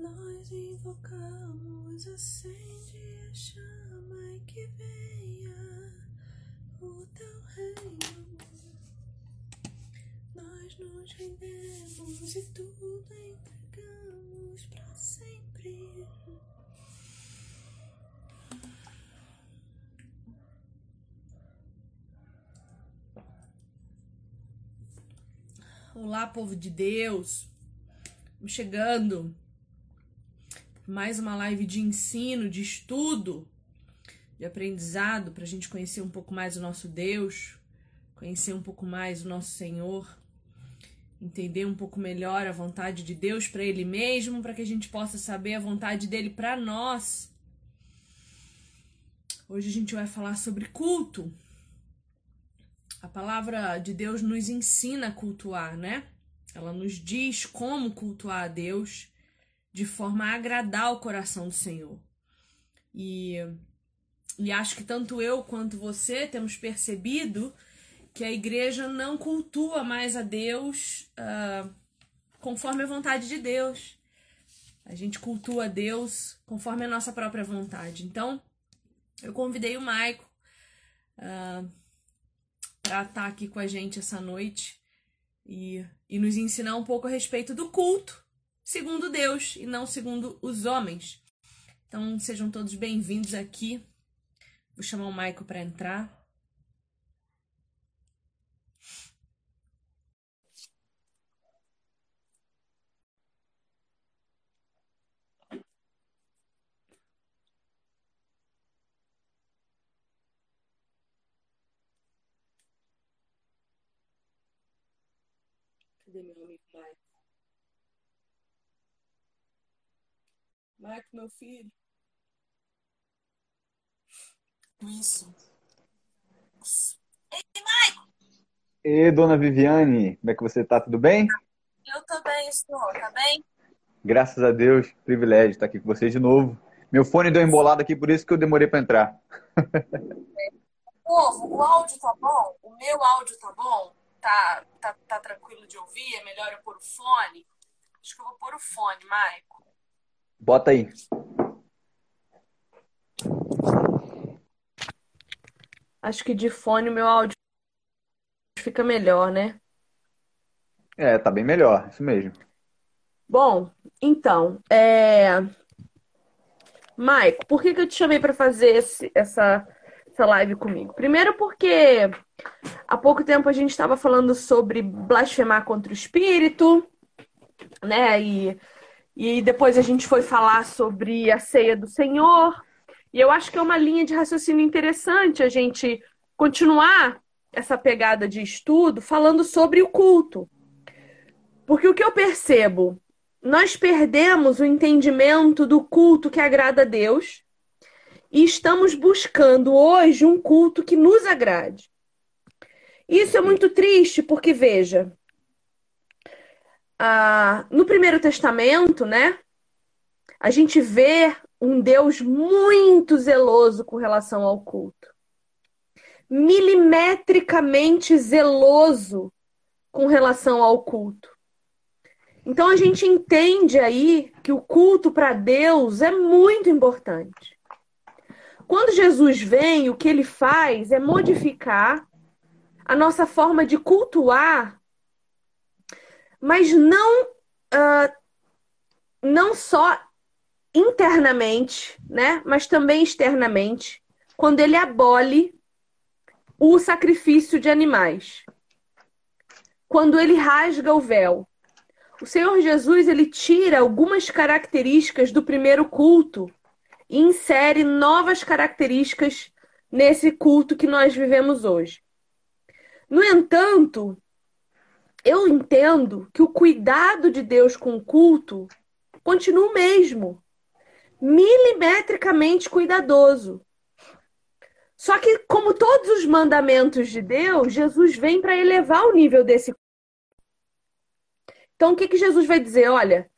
Nós invocamos, acende a chama e que venha o teu reino. Nós nos rendemos e tudo entregamos para sempre. Olá, povo de Deus. Chegando. Mais uma live de ensino, de estudo, de aprendizado, para a gente conhecer um pouco mais o nosso Deus, conhecer um pouco mais o nosso Senhor, entender um pouco melhor a vontade de Deus para Ele mesmo, para que a gente possa saber a vontade dele para nós. Hoje a gente vai falar sobre culto. A palavra de Deus nos ensina a cultuar, né? Ela nos diz como cultuar a Deus de forma a agradar o coração do Senhor. E, e acho que tanto eu quanto você temos percebido que a igreja não cultua mais a Deus uh, conforme a vontade de Deus. A gente cultua a Deus conforme a nossa própria vontade. Então, eu convidei o Maico uh, para estar tá aqui com a gente essa noite e, e nos ensinar um pouco a respeito do culto segundo Deus e não segundo os homens. Então sejam todos bem-vindos aqui. Vou chamar o Maico para entrar. Mike, meu filho. Isso. Ei, Mike! E dona Viviane, como é que você tá? Tudo bem? Eu bem, senhor. Tá bem? Graças a Deus, privilégio estar aqui com você de novo. Meu fone deu embolado aqui, por isso que eu demorei para entrar. Povo, o áudio tá bom? O meu áudio tá bom? Tá, tá, tá tranquilo de ouvir? É melhor eu pôr o fone? Acho que eu vou pôr o fone, Maico. Bota aí. Acho que de fone o meu áudio fica melhor, né? É, tá bem melhor, isso mesmo. Bom, então, é... Maico, por que, que eu te chamei para fazer esse, essa, essa live comigo? Primeiro porque há pouco tempo a gente estava falando sobre blasfemar contra o espírito, né? E, e depois a gente foi falar sobre a ceia do Senhor. E eu acho que é uma linha de raciocínio interessante a gente continuar essa pegada de estudo falando sobre o culto. Porque o que eu percebo, nós perdemos o entendimento do culto que agrada a Deus e estamos buscando hoje um culto que nos agrade. Isso é muito triste porque, veja, ah, no Primeiro Testamento, né, a gente vê um Deus muito zeloso com relação ao culto. Milimetricamente zeloso com relação ao culto. Então a gente entende aí que o culto para Deus é muito importante. Quando Jesus vem, o que ele faz é modificar a nossa forma de cultuar, mas não uh, não só internamente, né, mas também externamente, quando ele abole o sacrifício de animais. Quando ele rasga o véu. O Senhor Jesus ele tira algumas características do primeiro culto e insere novas características nesse culto que nós vivemos hoje. No entanto, eu entendo que o cuidado de Deus com o culto continua o mesmo, milimetricamente cuidadoso. Só que, como todos os mandamentos de Deus, Jesus vem para elevar o nível desse. Então, o que, que Jesus vai dizer? Olha,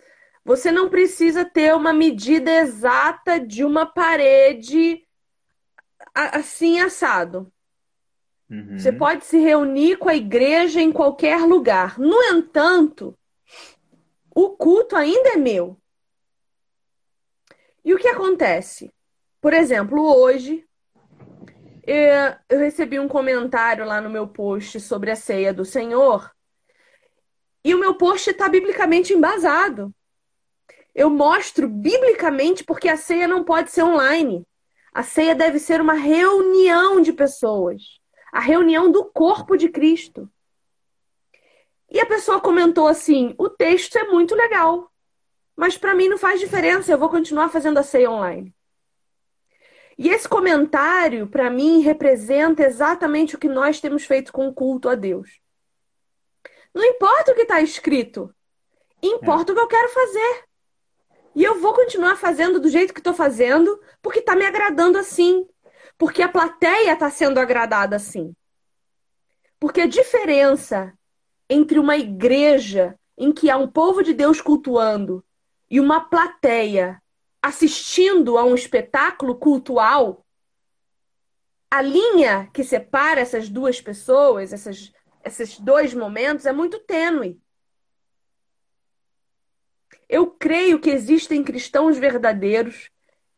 você não precisa ter uma medida exata de uma parede assim assado. Uhum. Você pode se reunir com a igreja em qualquer lugar. No entanto, o culto ainda é meu. E o que acontece? Por exemplo, hoje é, eu recebi um comentário lá no meu post sobre a ceia do Senhor. E o meu post está biblicamente embasado. Eu mostro biblicamente porque a ceia não pode ser online. A ceia deve ser uma reunião de pessoas a reunião do corpo de Cristo. E a pessoa comentou assim: o texto é muito legal, mas para mim não faz diferença, eu vou continuar fazendo a ceia online. E esse comentário, para mim, representa exatamente o que nós temos feito com o culto a Deus. Não importa o que está escrito, importa é. o que eu quero fazer. E eu vou continuar fazendo do jeito que estou fazendo, porque está me agradando assim. Porque a plateia está sendo agradada assim. Porque a diferença entre uma igreja em que há um povo de Deus cultuando e uma plateia assistindo a um espetáculo cultual, a linha que separa essas duas pessoas, essas, esses dois momentos, é muito tênue. Eu creio que existem cristãos verdadeiros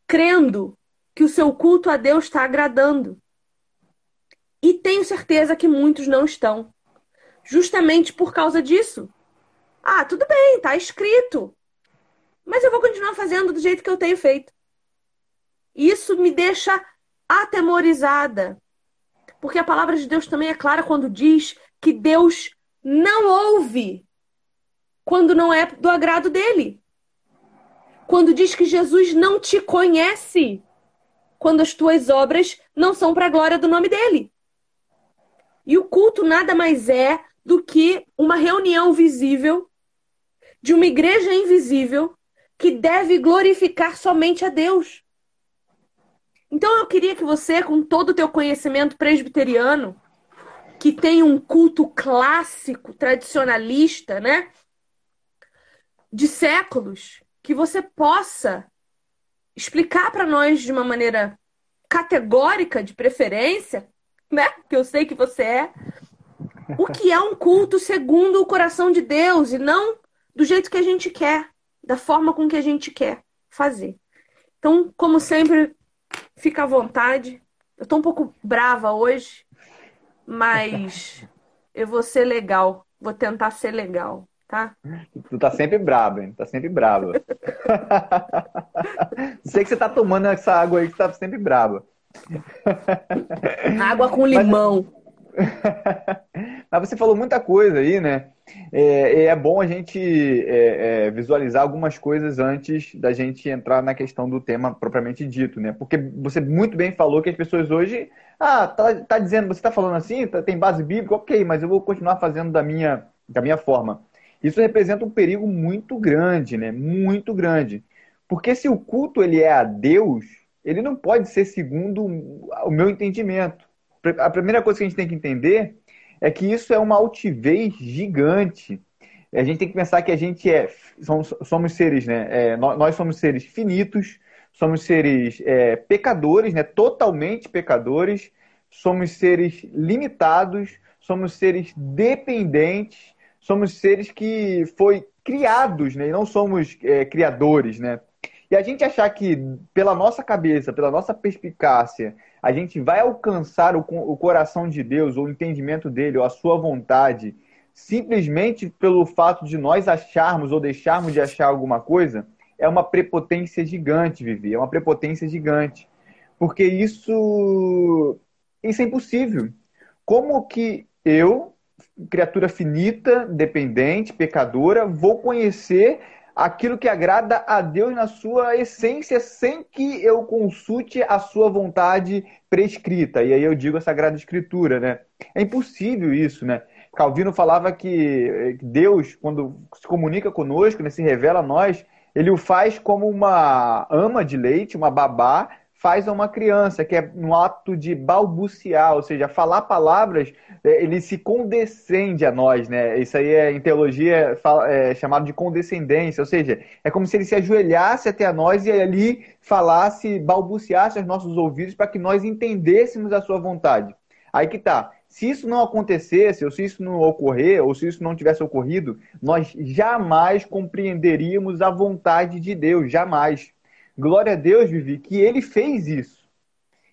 crendo que o seu culto a Deus está agradando. E tenho certeza que muitos não estão. Justamente por causa disso. Ah, tudo bem, está escrito. Mas eu vou continuar fazendo do jeito que eu tenho feito. Isso me deixa atemorizada. Porque a palavra de Deus também é clara quando diz que Deus não ouve quando não é do agrado dele. Quando diz que Jesus não te conhece quando as tuas obras não são para a glória do nome dele. E o culto nada mais é do que uma reunião visível de uma igreja invisível que deve glorificar somente a Deus. Então eu queria que você, com todo o teu conhecimento presbiteriano, que tem um culto clássico, tradicionalista, né? De séculos, que você possa explicar para nós de uma maneira categórica, de preferência, né? Que eu sei que você é, o que é um culto segundo o coração de Deus e não do jeito que a gente quer, da forma com que a gente quer fazer. Então, como sempre, fica à vontade. Eu tô um pouco brava hoje, mas eu vou ser legal. Vou tentar ser legal, tá? Tu tá sempre brabo, hein? Tá sempre brava. Sei que você tá tomando essa água aí que tá sempre brava. Água com limão. Mas, Mas você falou muita coisa aí, né? É, é bom a gente é, é, visualizar algumas coisas antes da gente entrar na questão do tema propriamente dito, né? Porque você muito bem falou que as pessoas hoje, ah, tá, tá dizendo, você tá falando assim, tá, tem base bíblica, ok, mas eu vou continuar fazendo da minha, da minha forma. Isso representa um perigo muito grande, né? Muito grande. Porque se o culto ele é a Deus, ele não pode ser segundo o meu entendimento. A primeira coisa que a gente tem que entender é que isso é uma altivez gigante. A gente tem que pensar que a gente é somos, somos seres, né? É, nós somos seres finitos, somos seres é, pecadores, né? Totalmente pecadores, somos seres limitados, somos seres dependentes, somos seres que foi criados, né? E não somos é, criadores, né? E a gente achar que, pela nossa cabeça, pela nossa perspicácia, a gente vai alcançar o, o coração de Deus, ou o entendimento dele, ou a sua vontade, simplesmente pelo fato de nós acharmos ou deixarmos de achar alguma coisa, é uma prepotência gigante, Vivi. É uma prepotência gigante. Porque isso, isso é impossível. Como que eu, criatura finita, dependente, pecadora, vou conhecer aquilo que agrada a Deus na sua essência, sem que eu consulte a sua vontade prescrita. E aí eu digo a Sagrada Escritura, né? É impossível isso, né? Calvino falava que Deus, quando se comunica conosco, né, se revela a nós, ele o faz como uma ama de leite, uma babá, faz a uma criança, que é um ato de balbuciar, ou seja, falar palavras, é, ele se condescende a nós, né? Isso aí é, em teologia é chamado de condescendência, ou seja, é como se ele se ajoelhasse até a nós e ali falasse, balbuciasse aos nossos ouvidos para que nós entendêssemos a sua vontade. Aí que tá. Se isso não acontecesse, ou se isso não ocorrer, ou se isso não tivesse ocorrido, nós jamais compreenderíamos a vontade de Deus, jamais. Glória a Deus, Vivi, que ele fez isso.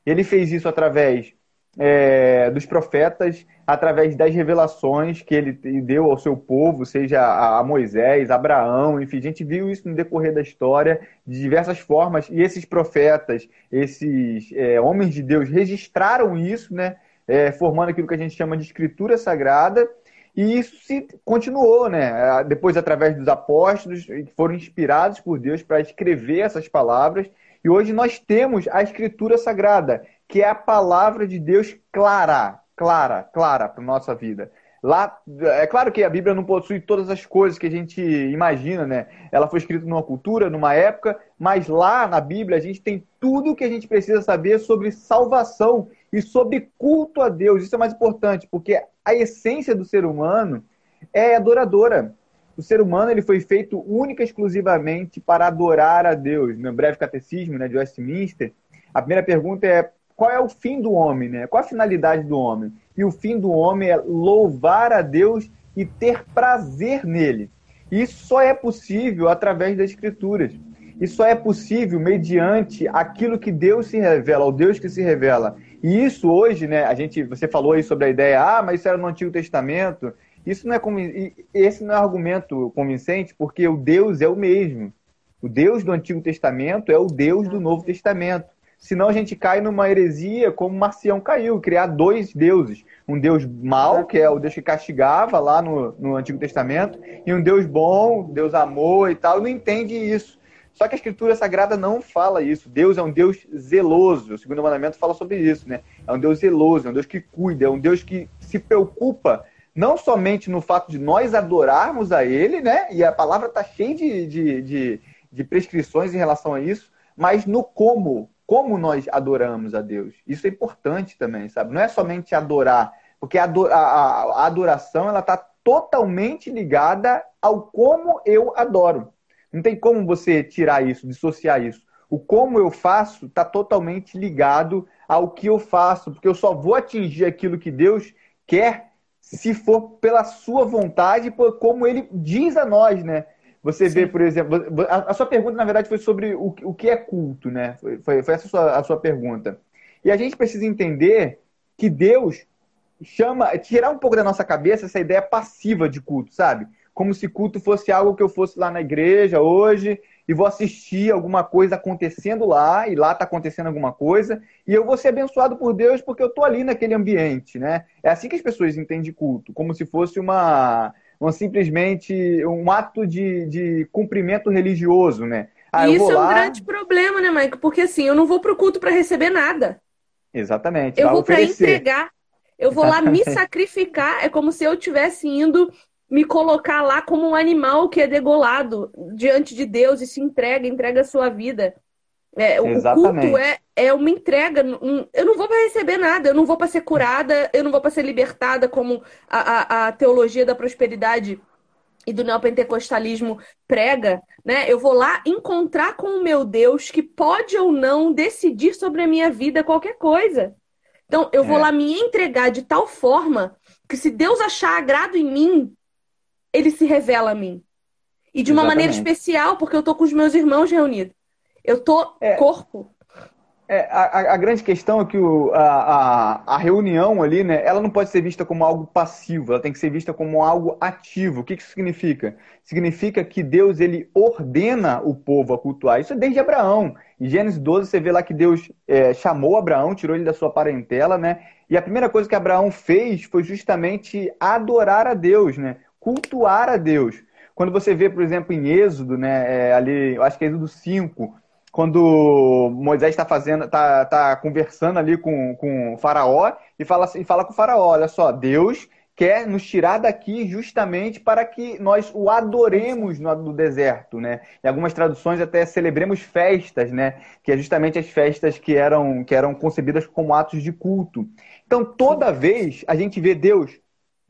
Ele fez isso através é, dos profetas, através das revelações que ele deu ao seu povo, seja a Moisés, Abraão, enfim, a gente viu isso no decorrer da história de diversas formas, e esses profetas, esses é, homens de Deus registraram isso, né, é, formando aquilo que a gente chama de escritura sagrada, e isso se continuou, né? Depois, através dos apóstolos, que foram inspirados por Deus para escrever essas palavras. E hoje nós temos a Escritura Sagrada, que é a palavra de Deus clara, clara, clara para nossa vida. Lá, é claro que a Bíblia não possui todas as coisas que a gente imagina, né? Ela foi escrita numa cultura, numa época, mas lá na Bíblia a gente tem tudo o que a gente precisa saber sobre salvação e sobre culto a Deus. Isso é mais importante, porque a essência do ser humano é adoradora. O ser humano ele foi feito única e exclusivamente para adorar a Deus. No breve catecismo né, de Westminster, a primeira pergunta é qual é o fim do homem, né? Qual a finalidade do homem? E o fim do homem é louvar a Deus e ter prazer nele. Isso só é possível através das Escrituras. Isso só é possível mediante aquilo que Deus se revela, o Deus que se revela. E isso hoje, né? A gente, você falou aí sobre a ideia, ah, mas isso era no Antigo Testamento. Isso não é esse não é argumento convincente, porque o Deus é o mesmo. O Deus do Antigo Testamento é o Deus do Novo Testamento. Senão a gente cai numa heresia como Marcião caiu, criar dois deuses. Um Deus mau, que é o Deus que castigava lá no, no Antigo Testamento, e um Deus bom, Deus amor e tal. Não entende isso. Só que a Escritura Sagrada não fala isso. Deus é um Deus zeloso. O segundo mandamento fala sobre isso, né? É um Deus zeloso, é um Deus que cuida, é um Deus que se preocupa não somente no fato de nós adorarmos a Ele, né? E a palavra está cheia de, de, de, de prescrições em relação a isso, mas no como como nós adoramos a Deus. Isso é importante também, sabe? Não é somente adorar, porque a, a, a adoração ela está totalmente ligada ao como eu adoro. Não tem como você tirar isso, dissociar isso. O como eu faço está totalmente ligado ao que eu faço, porque eu só vou atingir aquilo que Deus quer se for pela sua vontade, por como ele diz a nós, né? Você Sim. vê, por exemplo, a, sua pergunta, na verdade, foi sobre o, o que é culto, né? Foi, foi, foi essa a sua, a sua pergunta. E a gente precisa entender que Deus chama, tirar um pouco da nossa cabeça essa ideia passiva de culto, sabe? Como se culto fosse algo que eu fosse lá na igreja hoje e vou assistir alguma coisa acontecendo lá, e lá está acontecendo alguma coisa, e eu vou ser abençoado por Deus porque eu estou ali naquele ambiente, né? É assim que as pessoas entendem culto, como se fosse uma, uma simplesmente um ato de, de cumprimento religioso, né? Ah, isso é um grande problema, né, Mike? Porque assim, eu não vou para o culto para receber nada. Exatamente. Eu vou para entregar. Eu vou lá me sacrificar. É como se eu estivesse indo me colocar lá como um animal que é degolado diante de Deus e se entrega, entrega a sua vida. É, o culto é, é uma entrega. Um, eu não vou para receber nada, eu não vou para ser curada, eu não vou para ser libertada, como a, a, a, teologia da prosperidade e do neopentecostalismo prega. Né? Eu vou lá encontrar com o meu Deus que pode ou não decidir sobre a minha vida qualquer coisa. Então, eu vou é. lá me entregar de tal forma que, se Deus achar agrado em mim, ele se revela a mim. E de uma Exatamente. maneira especial, porque eu tô com os meus irmãos reunidos. Eu tô é, corpo. É, a, a, grande questão é que o, a, a, a, reunião ali, né, ela não pode ser vista como algo passivo, ela tem que ser vista como algo ativo. O que, que isso significa? Significa que Deus ele ordena o povo a cultuar. Isso é desde Abraão. Em Gênesis 12, você vê lá que Deus é, chamou Abraão, tirou ele da sua parentela, né? E a primeira coisa que Abraão fez foi justamente adorar a Deus, né? Cultuar a Deus. Quando você vê, por exemplo, em Êxodo, né, é, ali, eu acho que é Êxodo 5, quando Moisés está fazendo, tá, tá conversando ali com, com o faraó e fala, e fala com o faraó, olha só, Deus quer nos tirar daqui justamente para que nós o adoremos no, deserto, né? Em algumas traduções até celebremos festas, né? Que é justamente as festas que eram, que eram concebidas como atos de culto. Então, toda vez a gente vê Deus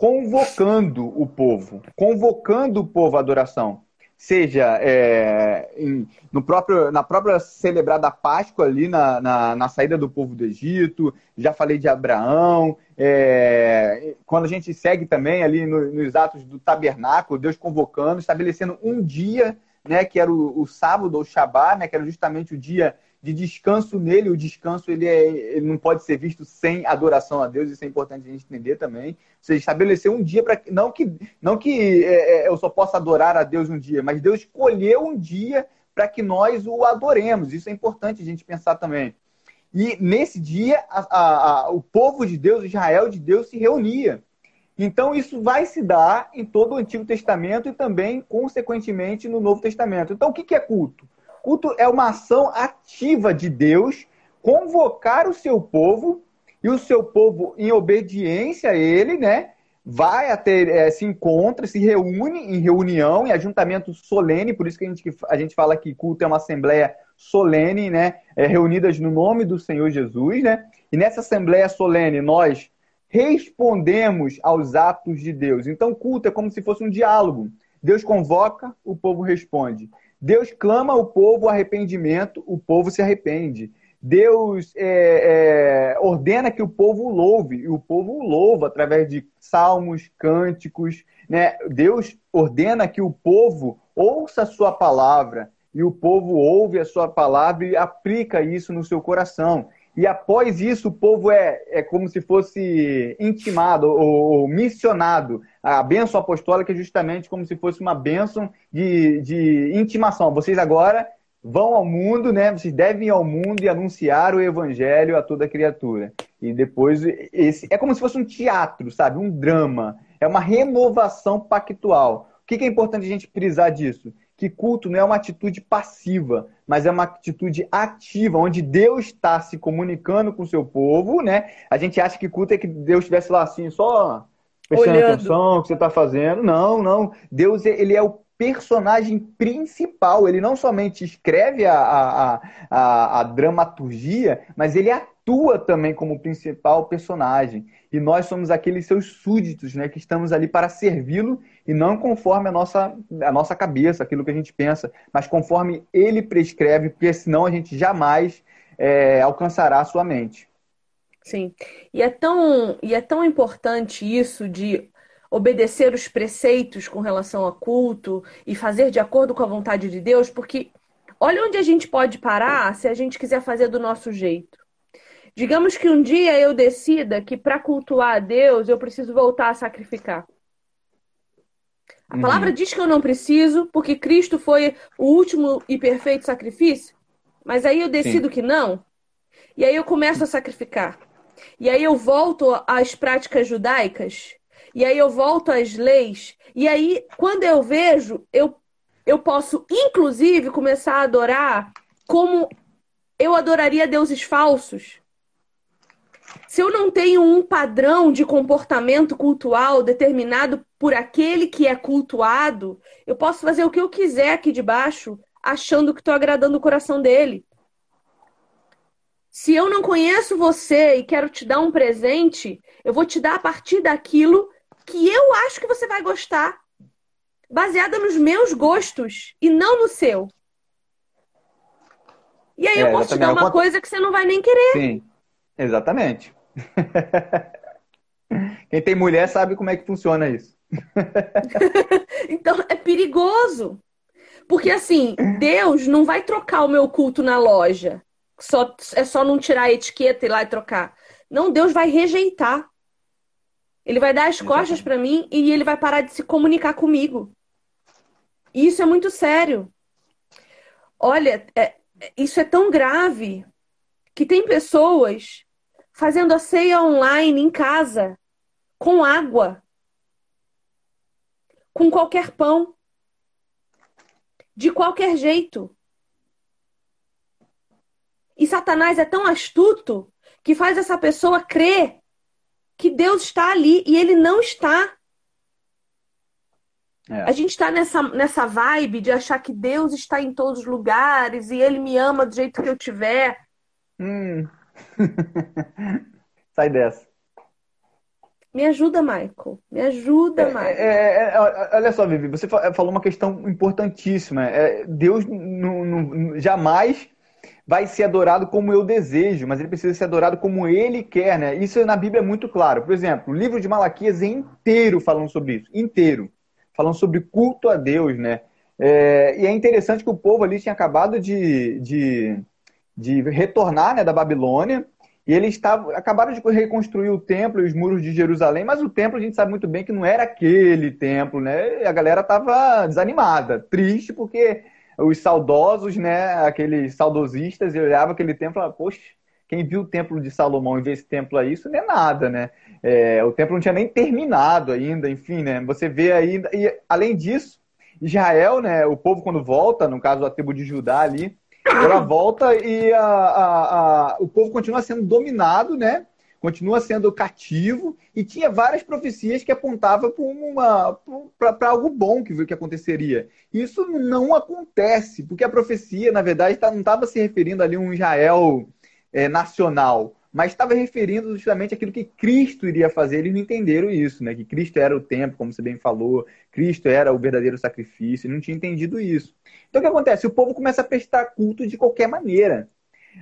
convocando o povo, convocando o povo à adoração. Seja é, em, no próprio, na própria celebrada Páscoa ali na, na, na, saída do povo do Egito, já falei de Abraão, é, quando a gente segue também ali no, nos atos do tabernáculo, Deus convocando, estabelecendo um dia né, que era o, o sábado ou Shabá, né, que era justamente o dia de descanso nele. O descanso ele, é, ele não pode ser visto sem adoração a Deus, isso é importante a gente entender também. Ou seja, estabelecer um dia para não que não que é, é, eu só possa adorar a Deus um dia, mas Deus escolheu um dia para que nós o adoremos. Isso é importante a gente pensar também. E nesse dia, a, a, o povo de Deus, Israel de Deus, se reunia. Então, isso vai se dar em todo o Antigo Testamento e também, consequentemente, no Novo Testamento. Então, o que é culto? Culto é uma ação ativa de Deus convocar o seu povo e o seu povo, em obediência a ele, né? Vai até, é, se encontra, se reúne em reunião, em ajuntamento solene, por isso que a gente, a gente fala que culto é uma assembleia solene, né? É, reunidas no nome do Senhor Jesus, né? E nessa assembleia solene, nós respondemos aos atos de Deus. Então, culto é como se fosse um diálogo. Deus convoca, o povo responde. Deus clama ao povo arrependimento, o povo se arrepende. Deus é, é, ordena que o povo louve, e o povo louva através de salmos, cânticos. Né? Deus ordena que o povo ouça a sua palavra, e o povo ouve a sua palavra e aplica isso no seu coração. E após isso, o povo é, é como se fosse intimado ou, ou missionado. A bênção apostólica é justamente como se fosse uma bênção de, de intimação. Vocês agora vão ao mundo, né? Vocês devem ir ao mundo e anunciar o evangelho a toda criatura. E depois, esse é como se fosse um teatro, sabe? Um drama. É uma renovação pactual. O que é importante a gente frisar disso? que culto não é uma atitude passiva, mas é uma atitude ativa, onde Deus está se comunicando com o seu povo, né? A gente acha que culto é que Deus estivesse lá assim, só prestando Olhando. atenção no que você está fazendo. Não, não. Deus, ele é o personagem principal. Ele não somente escreve a, a, a, a dramaturgia, mas ele atua também como principal personagem. E nós somos aqueles seus súditos, né, que estamos ali para servi-lo e não conforme a nossa, a nossa cabeça, aquilo que a gente pensa, mas conforme ele prescreve, porque senão a gente jamais é, alcançará a sua mente. Sim. E é tão, e é tão importante isso de obedecer os preceitos com relação a culto e fazer de acordo com a vontade de Deus, porque olha onde a gente pode parar se a gente quiser fazer do nosso jeito. Digamos que um dia eu decida que para cultuar a Deus eu preciso voltar a sacrificar. A uhum. palavra diz que eu não preciso, porque Cristo foi o último e perfeito sacrifício, mas aí eu decido Sim. que não, e aí eu começo a sacrificar. E aí eu volto às práticas judaicas, e aí eu volto às leis, e aí quando eu vejo, eu, eu posso inclusive começar a adorar como eu adoraria deuses falsos. Se eu não tenho um padrão de comportamento cultual determinado por aquele que é cultuado, eu posso fazer o que eu quiser aqui de baixo, achando que estou agradando o coração dele. Se eu não conheço você e quero te dar um presente, eu vou te dar a partir daquilo que eu acho que você vai gostar, baseada nos meus gostos e não no seu. E aí é, eu posso te dar uma coisa que você não vai nem querer. Sim, exatamente. Quem tem mulher sabe como é que funciona isso. então é perigoso. Porque assim, Deus não vai trocar o meu culto na loja. Só, é só não tirar a etiqueta e ir lá e trocar. Não, Deus vai rejeitar. Ele vai dar as costas para mim e ele vai parar de se comunicar comigo. E isso é muito sério. Olha, é, isso é tão grave que tem pessoas fazendo a ceia online em casa, com água, com qualquer pão, de qualquer jeito. E Satanás é tão astuto que faz essa pessoa crer que Deus está ali e ele não está. É. A gente está nessa, nessa vibe de achar que Deus está em todos os lugares e ele me ama do jeito que eu tiver. Hum. Sai dessa. Me ajuda, Michael. Me ajuda, é, Michael. É, é, é olha só, Vivi, você falou uma questão importantíssima. É, Deus jamais vai ser adorado como eu desejo, mas ele precisa ser adorado como ele quer, né? Isso na Bíblia é muito claro. Por exemplo, o livro de Malaquias é inteiro falando sobre isso, inteiro. Falando sobre culto a Deus, né? É, e é interessante que o povo ali tinha acabado de, de, de retornar né, da Babilônia, e eles estavam, acabaram de reconstruir o templo e os muros de Jerusalém, mas o templo a gente sabe muito bem que não era aquele templo, né? E a galera estava desanimada, triste, porque os saudosos, né, aqueles saudosistas, olhavam aquele templo e falavam, poxa, quem viu o templo de Salomão e vê esse templo aí, isso não é nada, né? É, o templo não tinha nem terminado ainda, enfim, né? Você vê ainda. E além disso, Israel, né? O povo quando volta, no caso a tribo de Judá ali, ela volta e a, a, a, o povo continua sendo dominado, né? Continua sendo cativo e tinha várias profecias que apontavam para algo bom que, que aconteceria. Isso não acontece, porque a profecia, na verdade, tá, não estava se referindo ali a um Israel é, nacional, mas estava referindo justamente aquilo que Cristo iria fazer. Eles não entenderam isso, né? Que Cristo era o tempo, como você bem falou, Cristo era o verdadeiro sacrifício, não tinha entendido isso. Então o que acontece? O povo começa a prestar culto de qualquer maneira.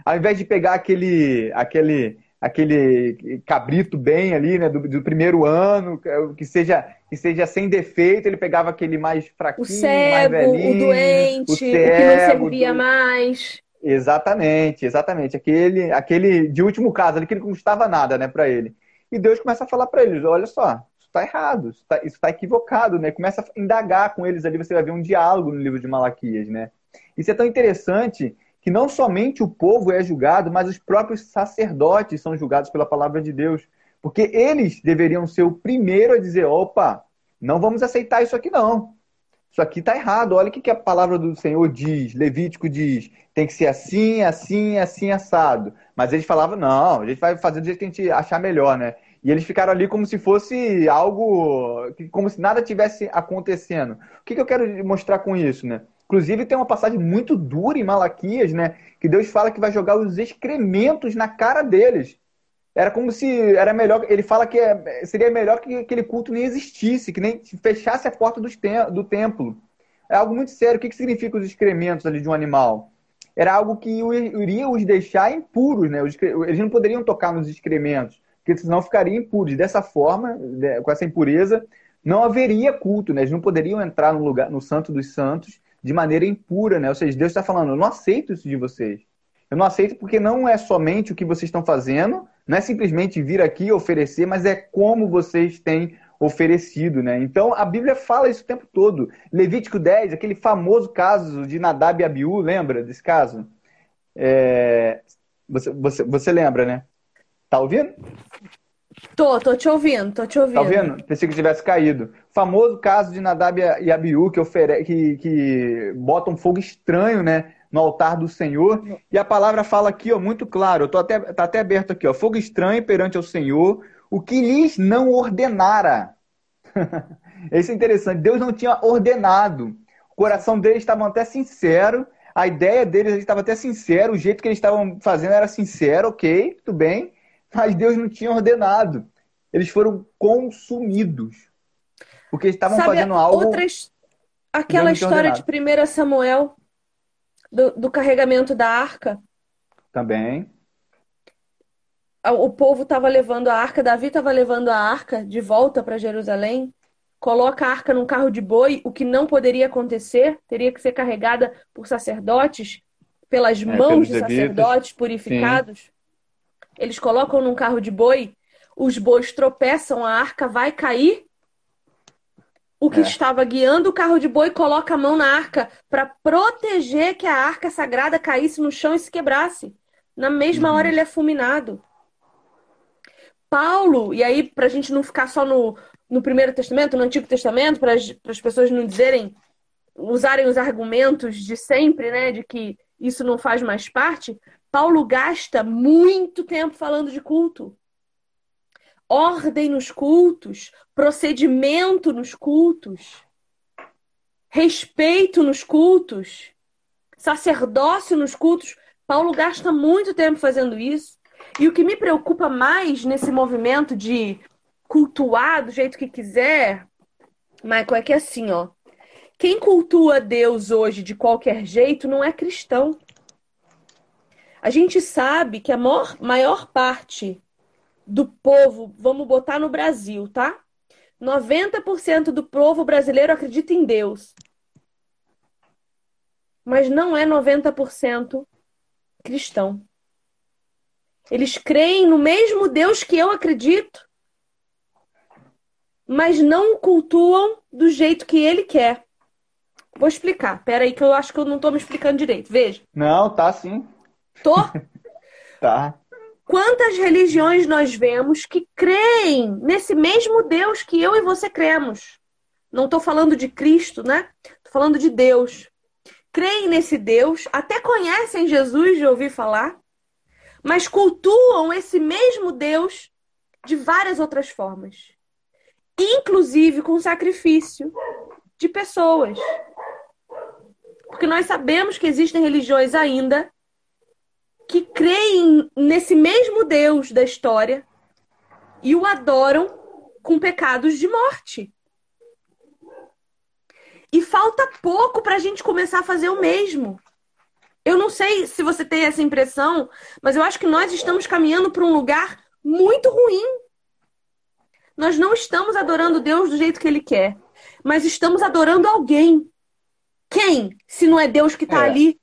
Ao invés de pegar aquele, aquele, aquele cabrito bem ali, né, do, do primeiro ano, que seja, que seja sem defeito, ele pegava aquele mais fraquinho, o cego, mais velhinho, o doente, o, cego, o que não servia do... mais. Exatamente, exatamente. Aquele, aquele de último caso, ali que não custava nada, né, para ele. E Deus começa a falar para eles: olha só, isso está errado, isso está tá equivocado, né? Começa a indagar com eles ali, você vai ver um diálogo no livro de Malaquias, né? Isso é tão interessante que não somente o povo é julgado, mas os próprios sacerdotes são julgados pela palavra de Deus. Porque eles deveriam ser o primeiro a dizer: opa, não vamos aceitar isso aqui não. Isso aqui está errado. Olha o que, a palavra do Senhor diz. Levítico diz: tem que ser assim, assim, assim, assado. Mas eles falavam: não, a gente vai fazer do jeito que a gente achar melhor, né? E eles ficaram ali como se fosse algo, como se nada tivesse acontecendo. O que eu quero mostrar com isso, né? Inclusive tem uma passagem muito dura em Malaquias, né? Que Deus fala que vai jogar os excrementos na cara deles. Era como se era melhor. Ele fala que é, seria melhor que aquele culto nem existisse, que nem fechasse a porta do templo. É algo muito sério. O que, que significa os excrementos ali de um animal? Era algo que iria os deixar impuros, né? Eles não poderiam tocar nos excrementos, porque senão ficariam impuros. Dessa forma, com essa impureza, não haveria culto, né? Eles não poderiam entrar no lugar, no Santo dos Santos, de maneira impura, né? Ou seja, Deus está falando, eu não aceito isso de vocês. Eu não aceito porque não é somente o que vocês estão fazendo, não é simplesmente vir aqui oferecer, mas é como vocês têm oferecido, né? Então a Bíblia fala isso o tempo todo. Levítico 10, aquele famoso caso de Nadab e Abiú, lembra desse caso? É... Você, você, você lembra, né? Tá ouvindo? Tô, tô te ouvindo, tô te ouvindo. Tá ouvindo? Pensei que tivesse caído. Famoso caso de Nadab e Abiú que, ofere... que, que botam fogo estranho, né? no altar do Senhor. E a palavra fala aqui, ó, muito claro, eu tô até, tá até aberto aqui, ó, fogo estranho perante ao Senhor, o que lhes não ordenara. Isso é interessante, Deus não tinha ordenado. O coração deles estava até sincero, a ideia deles estava até sincero, o jeito que eles estavam fazendo era sincero, ok, tudo bem, mas Deus não tinha ordenado. Eles foram consumidos. Porque eles estavam fazendo algo. Outras... Aquela história de 1 Samuel, do, do carregamento da arca. Também. O povo estava levando a arca, Davi estava levando a arca de volta para Jerusalém. Coloca a arca num carro de boi, o que não poderia acontecer, teria que ser carregada por sacerdotes, pelas é, mãos de sacerdotes purificados. Sim. Eles colocam num carro de boi, os bois tropeçam, a arca vai cair o que é. estava guiando o carro de boi coloca a mão na arca para proteger que a arca sagrada caísse no chão e se quebrasse. Na mesma uhum. hora ele é fulminado. Paulo, e aí para a gente não ficar só no, no Primeiro Testamento, no Antigo Testamento, para as pessoas não dizerem, usarem os argumentos de sempre, né, de que isso não faz mais parte, Paulo gasta muito tempo falando de culto ordem nos cultos, procedimento nos cultos, respeito nos cultos, sacerdócio nos cultos. Paulo gasta muito tempo fazendo isso. E o que me preocupa mais nesse movimento de cultuar do jeito que quiser, Michael, é que assim, ó. Quem cultua Deus hoje de qualquer jeito não é cristão. A gente sabe que a maior, maior parte do povo, vamos botar no Brasil, tá? 90% do povo brasileiro acredita em Deus. mas não é 90% cristão. Eles creem no mesmo Deus que eu acredito, mas não o cultuam do jeito que ele quer. Vou explicar. Pera aí que eu acho que eu não estou me explicando direito. Veja. Não, tá sim. Tô? tá. Quantas religiões nós vemos que creem nesse mesmo Deus que eu e você cremos? Não estou falando de Cristo, né? Estou falando de Deus. Creem nesse Deus, até conhecem Jesus de ouvir falar, mas cultuam esse mesmo Deus de várias outras formas, inclusive com sacrifício de pessoas. Porque nós sabemos que existem religiões ainda que creem nesse mesmo Deus da história e o adoram com pecados de morte. E falta pouco para a gente começar a fazer o mesmo. Eu não sei se você tem essa impressão, mas eu acho que nós estamos caminhando para um lugar muito ruim. Nós não estamos adorando Deus do jeito que Ele quer, mas estamos adorando alguém. Quem, se não é Deus que está é. ali?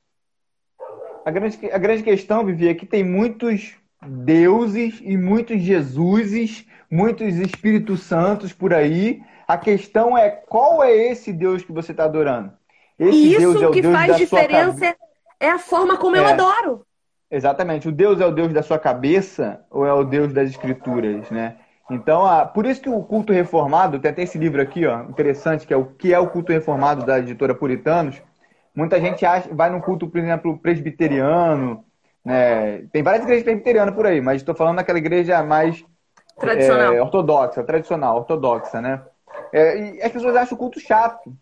A grande, a grande questão, Vivi, é que tem muitos deuses e muitos Jesuses, muitos Espíritos Santos por aí. A questão é qual é esse Deus que você está adorando? Esse Isso Deus é o que Deus faz diferença é a forma como é. eu adoro. Exatamente. O Deus é o Deus da sua cabeça ou é o Deus das Escrituras, né? Então, a, por isso que o culto reformado, tem até esse livro aqui, ó, interessante, que é o que é o culto reformado da editora Puritanos. Muita gente acha, vai no culto, por exemplo, presbiteriano, né? Tem várias igrejas presbiterianas por aí, mas estou falando daquela igreja mais tradicional, é, ortodoxa, tradicional, ortodoxa, né? É, e as pessoas acham o culto chato,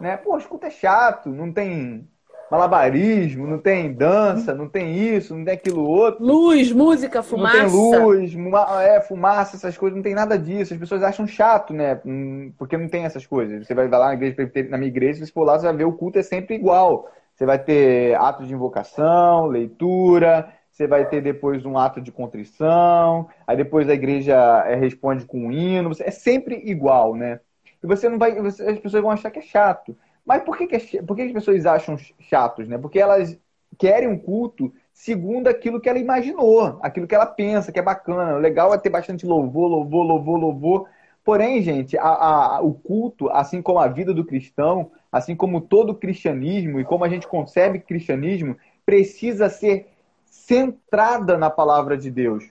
né? Pô, o culto é chato, não tem malabarismo, não tem dança, não tem isso, não tem aquilo outro. Luz, música, fumaça. Não tem luz, é, fumaça, essas coisas, não tem nada disso. As pessoas acham chato, né? Hum, porque não tem essas coisas. Você vai lá na, igreja, na minha igreja, se você for lá, você vai ver o culto é sempre igual. Você vai ter atos de invocação, leitura, você vai ter depois um ato de contrição, aí depois a igreja é, responde com um hino, é sempre igual, né? E você não vai, as pessoas vão achar que é chato. Mas por que, que, é, por que as pessoas acham chatos? Né? Porque elas querem um culto segundo aquilo que ela imaginou, aquilo que ela pensa, que é bacana. O legal é ter bastante louvor, louvor, louvor, louvor. Porém, gente, a, a, o culto, assim como a vida do cristão, assim como todo o cristianismo e como a gente concebe cristianismo, precisa ser centrada na palavra de Deus.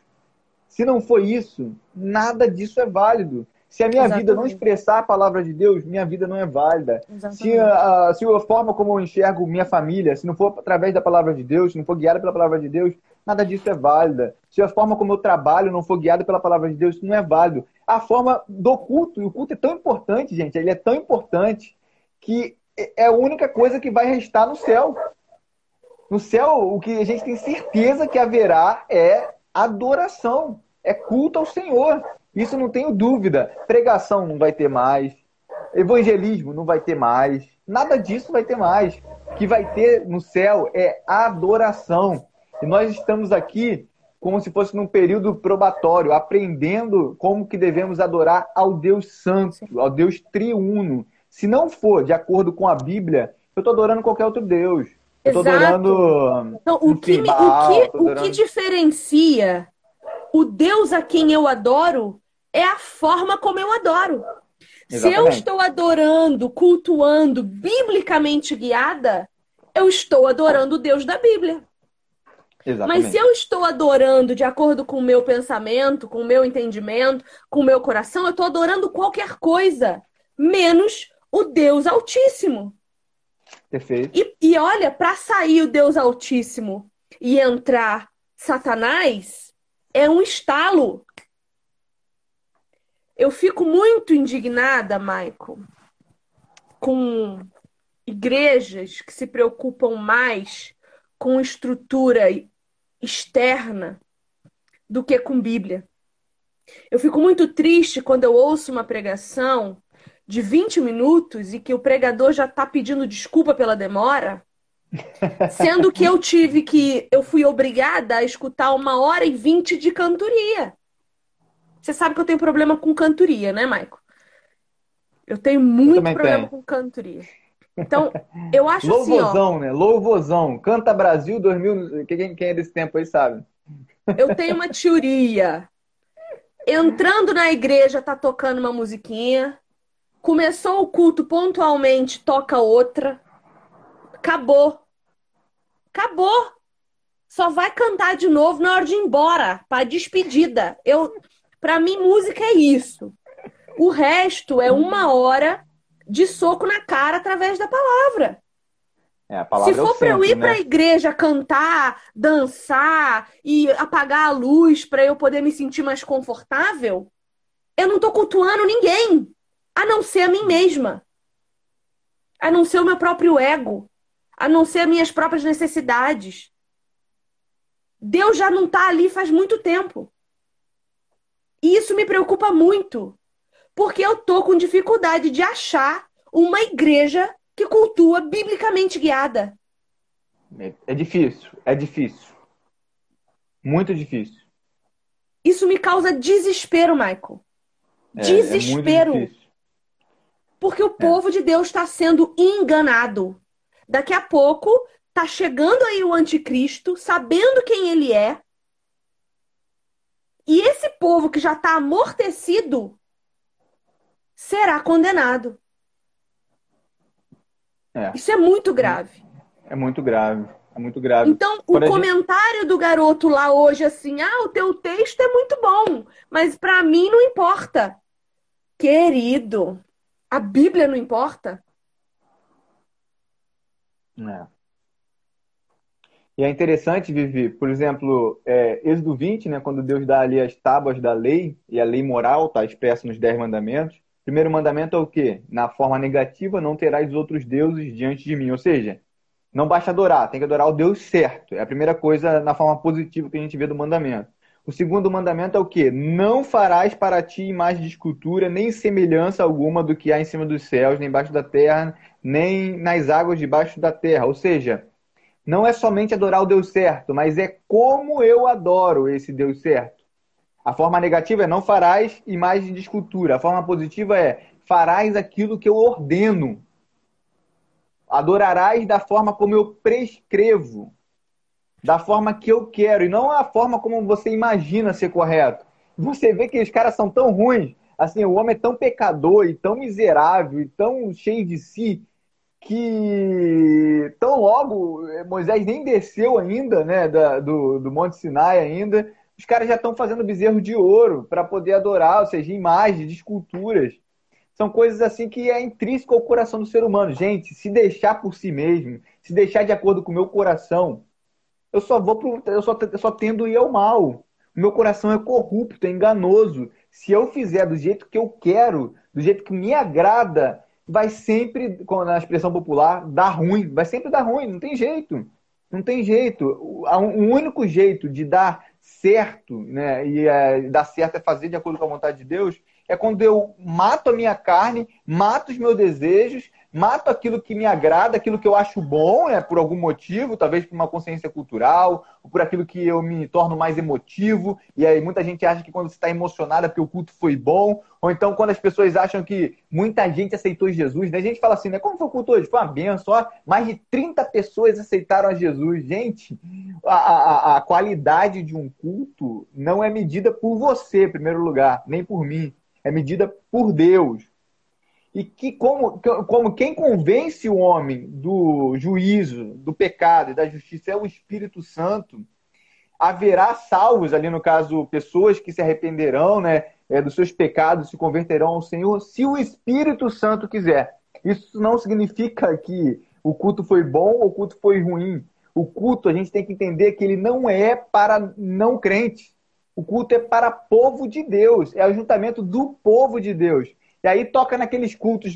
Se não for isso, nada disso é válido. Se a minha Exatamente. vida não expressar a palavra de Deus, minha vida não é válida. Se a, se a forma como eu enxergo minha família, se não for através da palavra de Deus, se não for guiada pela palavra de Deus, nada disso é válida. Se a forma como eu trabalho não for guiada pela palavra de Deus, isso não é válido. A forma do culto, e o culto é tão importante, gente, ele é tão importante que é a única coisa que vai restar no céu. No céu, o que a gente tem certeza que haverá é adoração, é culto ao Senhor. Isso não tenho dúvida. Pregação não vai ter mais. Evangelismo não vai ter mais. Nada disso vai ter mais. O que vai ter no céu é adoração. E nós estamos aqui como se fosse num período probatório, aprendendo como que devemos adorar ao Deus Santo, ao Deus triuno. Se não for de acordo com a Bíblia, eu estou adorando qualquer outro Deus. Eu estou adorando. Então, o, que, me, o, que, adorando... o que diferencia o Deus a quem eu adoro é a forma como eu adoro. Exatamente. Se eu estou adorando, cultuando, biblicamente guiada, eu estou adorando o Deus da Bíblia. Exatamente. Mas se eu estou adorando de acordo com o meu pensamento, com o meu entendimento, com o meu coração, eu estou adorando qualquer coisa, menos o Deus Altíssimo. Perfeito. E, e olha, para sair o Deus Altíssimo e entrar Satanás, é um estalo. Eu fico muito indignada, Michael, com igrejas que se preocupam mais com estrutura externa do que com Bíblia. Eu fico muito triste quando eu ouço uma pregação de 20 minutos e que o pregador já está pedindo desculpa pela demora, sendo que eu tive que. Eu fui obrigada a escutar uma hora e vinte de cantoria. Você sabe que eu tenho problema com cantoria, né, Maico? Eu tenho muito eu problema tenho. com cantoria. Então, eu acho Louvozão, assim, ó, né? Louvozão. Canta Brasil 2000. Quem, quem é desse tempo aí sabe. eu tenho uma teoria. Entrando na igreja, tá tocando uma musiquinha. Começou o culto pontualmente, toca outra. Acabou. Acabou. Só vai cantar de novo na hora de ir embora, para despedida. Eu, para mim, música é isso. O resto é uma hora de soco na cara através da palavra. É, Se é for para eu ir né? para a igreja cantar, dançar e apagar a luz para eu poder me sentir mais confortável, eu não tô cultuando ninguém, a não ser a mim mesma. A não ser o meu próprio ego, a não ser as minhas próprias necessidades. Deus já não tá ali faz muito tempo. E isso me preocupa muito, porque eu tô com dificuldade de achar uma igreja que cultua biblicamente guiada. É, é difícil, é difícil. Muito difícil. Isso me causa desespero, Michael. É, Desespero. É muito difícil. Porque o povo de Deus está sendo enganado. Daqui a pouco tá chegando aí o anticristo, sabendo quem ele é. E esse povo que já está amortecido será condenado. É, Isso é muito grave. é muito grave. É muito grave. Então, o Quando a gente- comentário do garoto lá hoje, assim, ah, o teu texto é muito bom, mas para mim não importa. Querido, a Bíblia não importa? É. E é interessante, Vivi, por exemplo, é, Êxodo 20, né, quando Deus dá ali as tábuas da lei, e a lei moral está expressa nos Dez Mandamentos. O primeiro mandamento é o quê? Na forma negativa, não terás outros deuses diante de mim. Ou seja, não basta adorar, tem que adorar o Deus certo. É a primeira coisa na forma positiva que a gente vê do mandamento. O segundo mandamento é o quê? Não farás para ti imagem de escultura, nem semelhança alguma do que há em cima dos céus, nem embaixo da terra, nem nas águas debaixo da terra. Ou seja, não é somente adorar o Deus certo, mas é como eu adoro esse Deus certo. A forma negativa é não farás imagem de escultura. A forma positiva é farás aquilo que eu ordeno. Adorarás da forma como eu prescrevo. Da forma que eu quero. E não a forma como você imagina ser correto. Você vê que os caras são tão ruins. Assim, o homem é tão pecador e tão miserável e tão cheio de si que tão logo Moisés nem desceu ainda, né, da, do, do Monte Sinai ainda, os caras já estão fazendo bezerro de ouro para poder adorar, ou seja, imagens, esculturas. São coisas assim que é intrínseco ao coração do ser humano. Gente, se deixar por si mesmo, se deixar de acordo com o meu coração, eu só vou pro, eu só, só tendo ir ao mal. O meu coração é corrupto, é enganoso. Se eu fizer do jeito que eu quero, do jeito que me agrada, vai sempre, na expressão popular, dar ruim. Vai sempre dar ruim, não tem jeito. Não tem jeito. O, único jeito de dar certo, né? E é, dar certo é fazer de acordo com a vontade de Deus, é quando eu mato a minha carne, mato os meus desejos, mato aquilo que me agrada, aquilo que eu acho bom, né, por algum motivo, talvez por uma consciência cultural, ou por aquilo que eu me torno mais emotivo. E aí muita gente acha que quando você está emocionado é porque o culto foi bom, ou então quando as pessoas acham que muita gente aceitou Jesus, né? A gente fala assim, né? Como foi o culto hoje? Foi uma benção, ó, mais de 30 pessoas aceitaram a Jesus. Gente, a, a, a qualidade de um culto não é medida por você, em primeiro lugar, nem por mim. É medida por Deus. E que como, como quem convence o homem do juízo, do pecado e da justiça é o Espírito Santo, haverá salvos ali no caso pessoas que se arrependerão, né, é, dos seus pecados, se converterão ao Senhor, se o Espírito Santo quiser. Isso não significa que o culto foi bom ou o culto foi ruim. O culto a gente tem que entender que ele não é para não crentes. O culto é para povo de Deus, é ajuntamento do povo de Deus. E aí toca naqueles cultos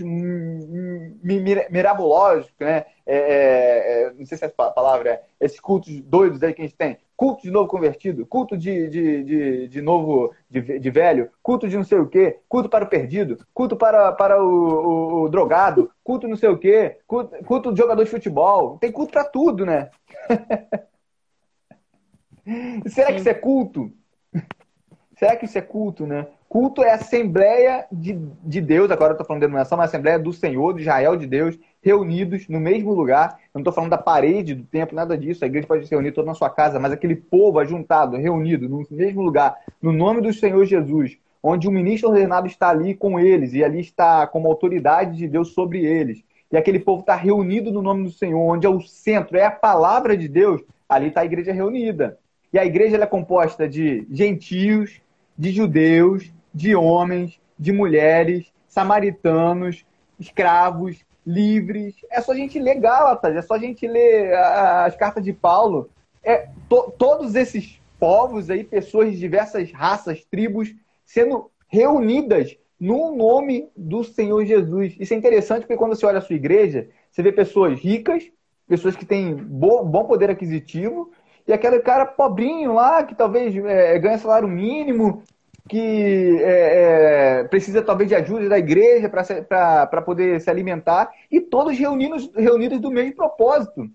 mirabológicos, né? É, é, não sei se essa palavra é. Esses cultos doidos aí que a gente tem. Culto de novo convertido, culto de, de, de, de novo de, de, velho, culto de não sei o quê, culto para o perdido, culto para, para o, o, o drogado, culto não sei o quê, culto, culto de jogador de futebol. Tem culto para tudo, né? Será que isso é culto? Será que isso é culto, né? Culto é Assembleia de, de Deus, agora eu estou falando de denominação, mas Assembleia do Senhor, de Israel de Deus, reunidos no mesmo lugar. Eu não estou falando da parede do templo, nada disso. A igreja pode se reunir toda na sua casa, mas aquele povo ajuntado, reunido no mesmo lugar, no nome do Senhor Jesus, onde o ministro ordenado está ali com eles e ali está como autoridade de Deus sobre eles. E aquele povo está reunido no nome do Senhor, onde é o centro, é a palavra de Deus. Ali está a igreja reunida. E a igreja é composta de gentios, de judeus, de homens, de mulheres, samaritanos, escravos, livres. É só a gente ler Gálatas, é só a gente ler as cartas de Paulo. É, to, todos esses povos aí, pessoas de diversas raças, tribos, sendo reunidas no nome do Senhor Jesus. Isso é interessante porque quando você olha a sua igreja, você vê pessoas ricas, pessoas que têm bo, bom poder aquisitivo, e aquele cara pobrinho lá, que talvez é, ganha salário mínimo, que é, é, precisa talvez de ajuda da igreja para poder se alimentar, e todos reunidos, reunidos do mesmo propósito.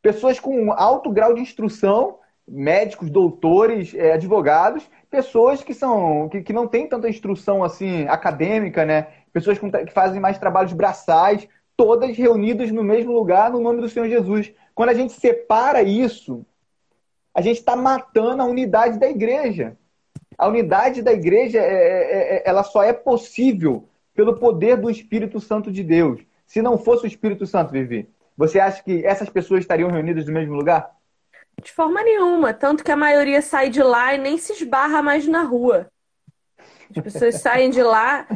Pessoas com alto grau de instrução, médicos, doutores, é, advogados, pessoas que são que, que não têm tanta instrução assim acadêmica, né? Pessoas com, que fazem mais trabalhos braçais, todas reunidas no mesmo lugar no nome do Senhor Jesus. Quando a gente separa isso, a gente está matando a unidade da igreja. A unidade da igreja, é, é, é, ela só é possível pelo poder do Espírito Santo de Deus. Se não fosse o Espírito Santo, Vivi, você acha que essas pessoas estariam reunidas no mesmo lugar? De forma nenhuma. Tanto que a maioria sai de lá e nem se esbarra mais na rua. As pessoas saem de lá.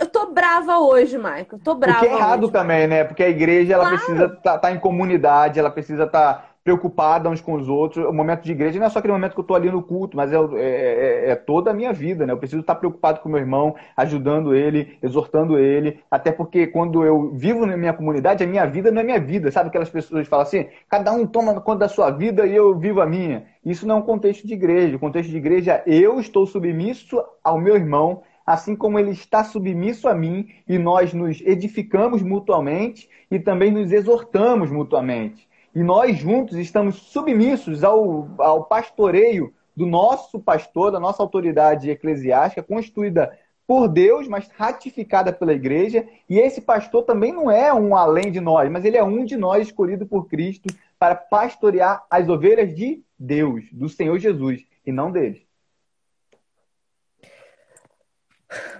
Eu tô brava hoje, Michael. tô brava. Porque é errado hoje. também, né? Porque a igreja ela claro. precisa estar tá, tá em comunidade, ela precisa estar tá preocupada uns com os outros. O momento de igreja não é só aquele momento que eu estou ali no culto, mas é, é, é, é, toda a minha vida, né? Eu preciso estar preocupado com meu irmão, ajudando ele, exortando ele. Até porque quando eu vivo na minha comunidade, a minha vida não é minha vida. Sabe aquelas pessoas que falam assim, cada um toma conta da sua vida e eu vivo a minha. Isso não é um contexto de igreja. O contexto de igreja é eu estou submisso ao meu irmão, assim como ele está submisso a mim, e nós nos edificamos mutuamente e também nos exortamos mutuamente. E nós juntos estamos submissos ao, ao pastoreio do nosso pastor, da nossa autoridade eclesiástica, constituída por Deus, mas ratificada pela igreja. E esse pastor também não é um além de nós, mas ele é um de nós escolhido por Cristo para pastorear as ovelhas de Deus, do Senhor Jesus, e não deles.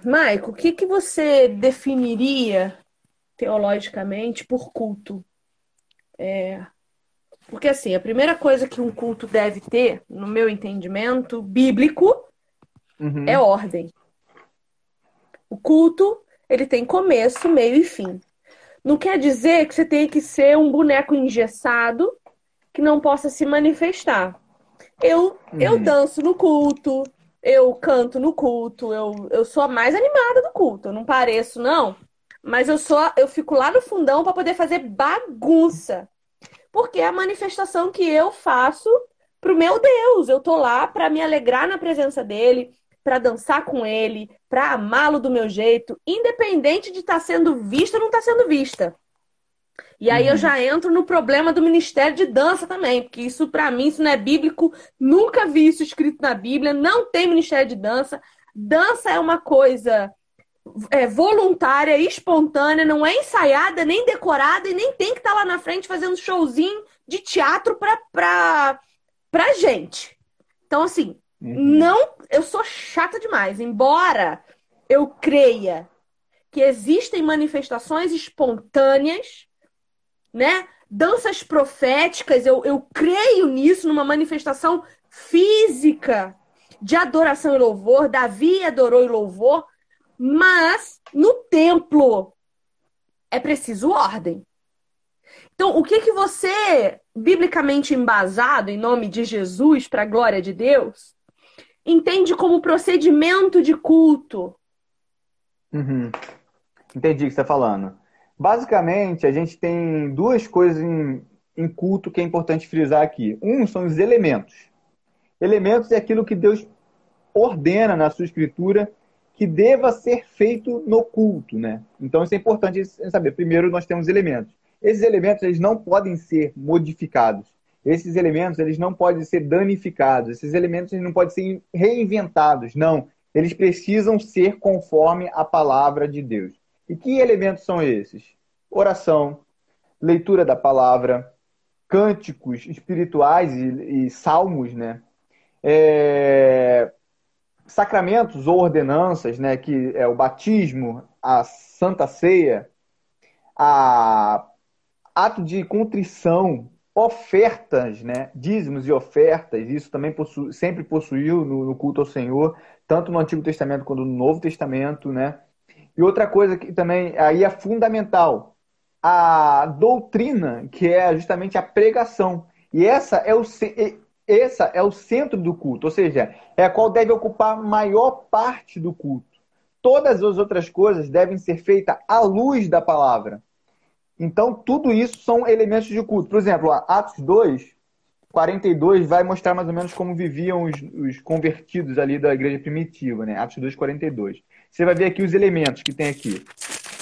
Maico, o que, que você definiria teologicamente por culto? É, porque, assim, a primeira coisa que um culto deve ter, no meu entendimento bíblico, uhum. é ordem. O culto, ele tem começo, meio e fim. Não quer dizer que você tem que ser um boneco engessado que não possa se manifestar. Eu, uhum. eu danço no culto, eu canto no culto, eu, eu sou a mais animada do culto. Eu não pareço, não. Mas eu sou, eu fico lá no fundão para poder fazer bagunça porque é a manifestação que eu faço pro meu Deus. Eu tô lá para me alegrar na presença dele, para dançar com ele, para amá-lo do meu jeito, independente de estar tá sendo vista ou não estar tá sendo vista. E aí uhum. eu já entro no problema do ministério de dança também, porque isso para mim isso não é bíblico, nunca vi isso escrito na Bíblia, não tem ministério de dança. Dança é uma coisa é, voluntária, espontânea, não é ensaiada, nem decorada e nem tem que estar tá lá na frente fazendo showzinho de teatro pra, pra, pra gente. Então, assim, uhum. não. Eu sou chata demais. Embora eu creia que existem manifestações espontâneas, né? Danças proféticas, eu, eu creio nisso, numa manifestação física de adoração e louvor. Davi adorou e louvor mas no templo é preciso ordem. Então, o que que você, biblicamente embasado em nome de Jesus, para a glória de Deus, entende como procedimento de culto? Uhum. Entendi o que você está falando. Basicamente, a gente tem duas coisas em, em culto que é importante frisar aqui. Um são os elementos. Elementos é aquilo que Deus ordena na sua escritura que deva ser feito no culto, né? Então isso é importante saber. Primeiro nós temos elementos. Esses elementos eles não podem ser modificados. Esses elementos eles não podem ser danificados. Esses elementos eles não podem ser reinventados. Não, eles precisam ser conforme a palavra de Deus. E que elementos são esses? Oração, leitura da palavra, cânticos espirituais e, e salmos, né? É, sacramentos ou ordenanças, né? Que é o batismo, a Santa Ceia, a ato de contrição, ofertas, né? dízimos e ofertas, isso também possu sempre possuiu no, no, culto ao Senhor, tanto no Antigo Testamento quanto no Novo Testamento. Né? E outra coisa que também aí é fundamental, a doutrina, que é justamente a pregação. E essa é o, essa é o centro do culto, ou seja, é a qual deve ocupar maior parte do culto. Todas as outras coisas devem ser feitas à luz da palavra. Então, tudo isso são elementos de culto. Por exemplo, Atos 2, 42 vai mostrar mais ou menos como viviam os, os convertidos ali da igreja primitiva, né? Atos 2, 42. Você vai ver aqui os elementos que tem aqui.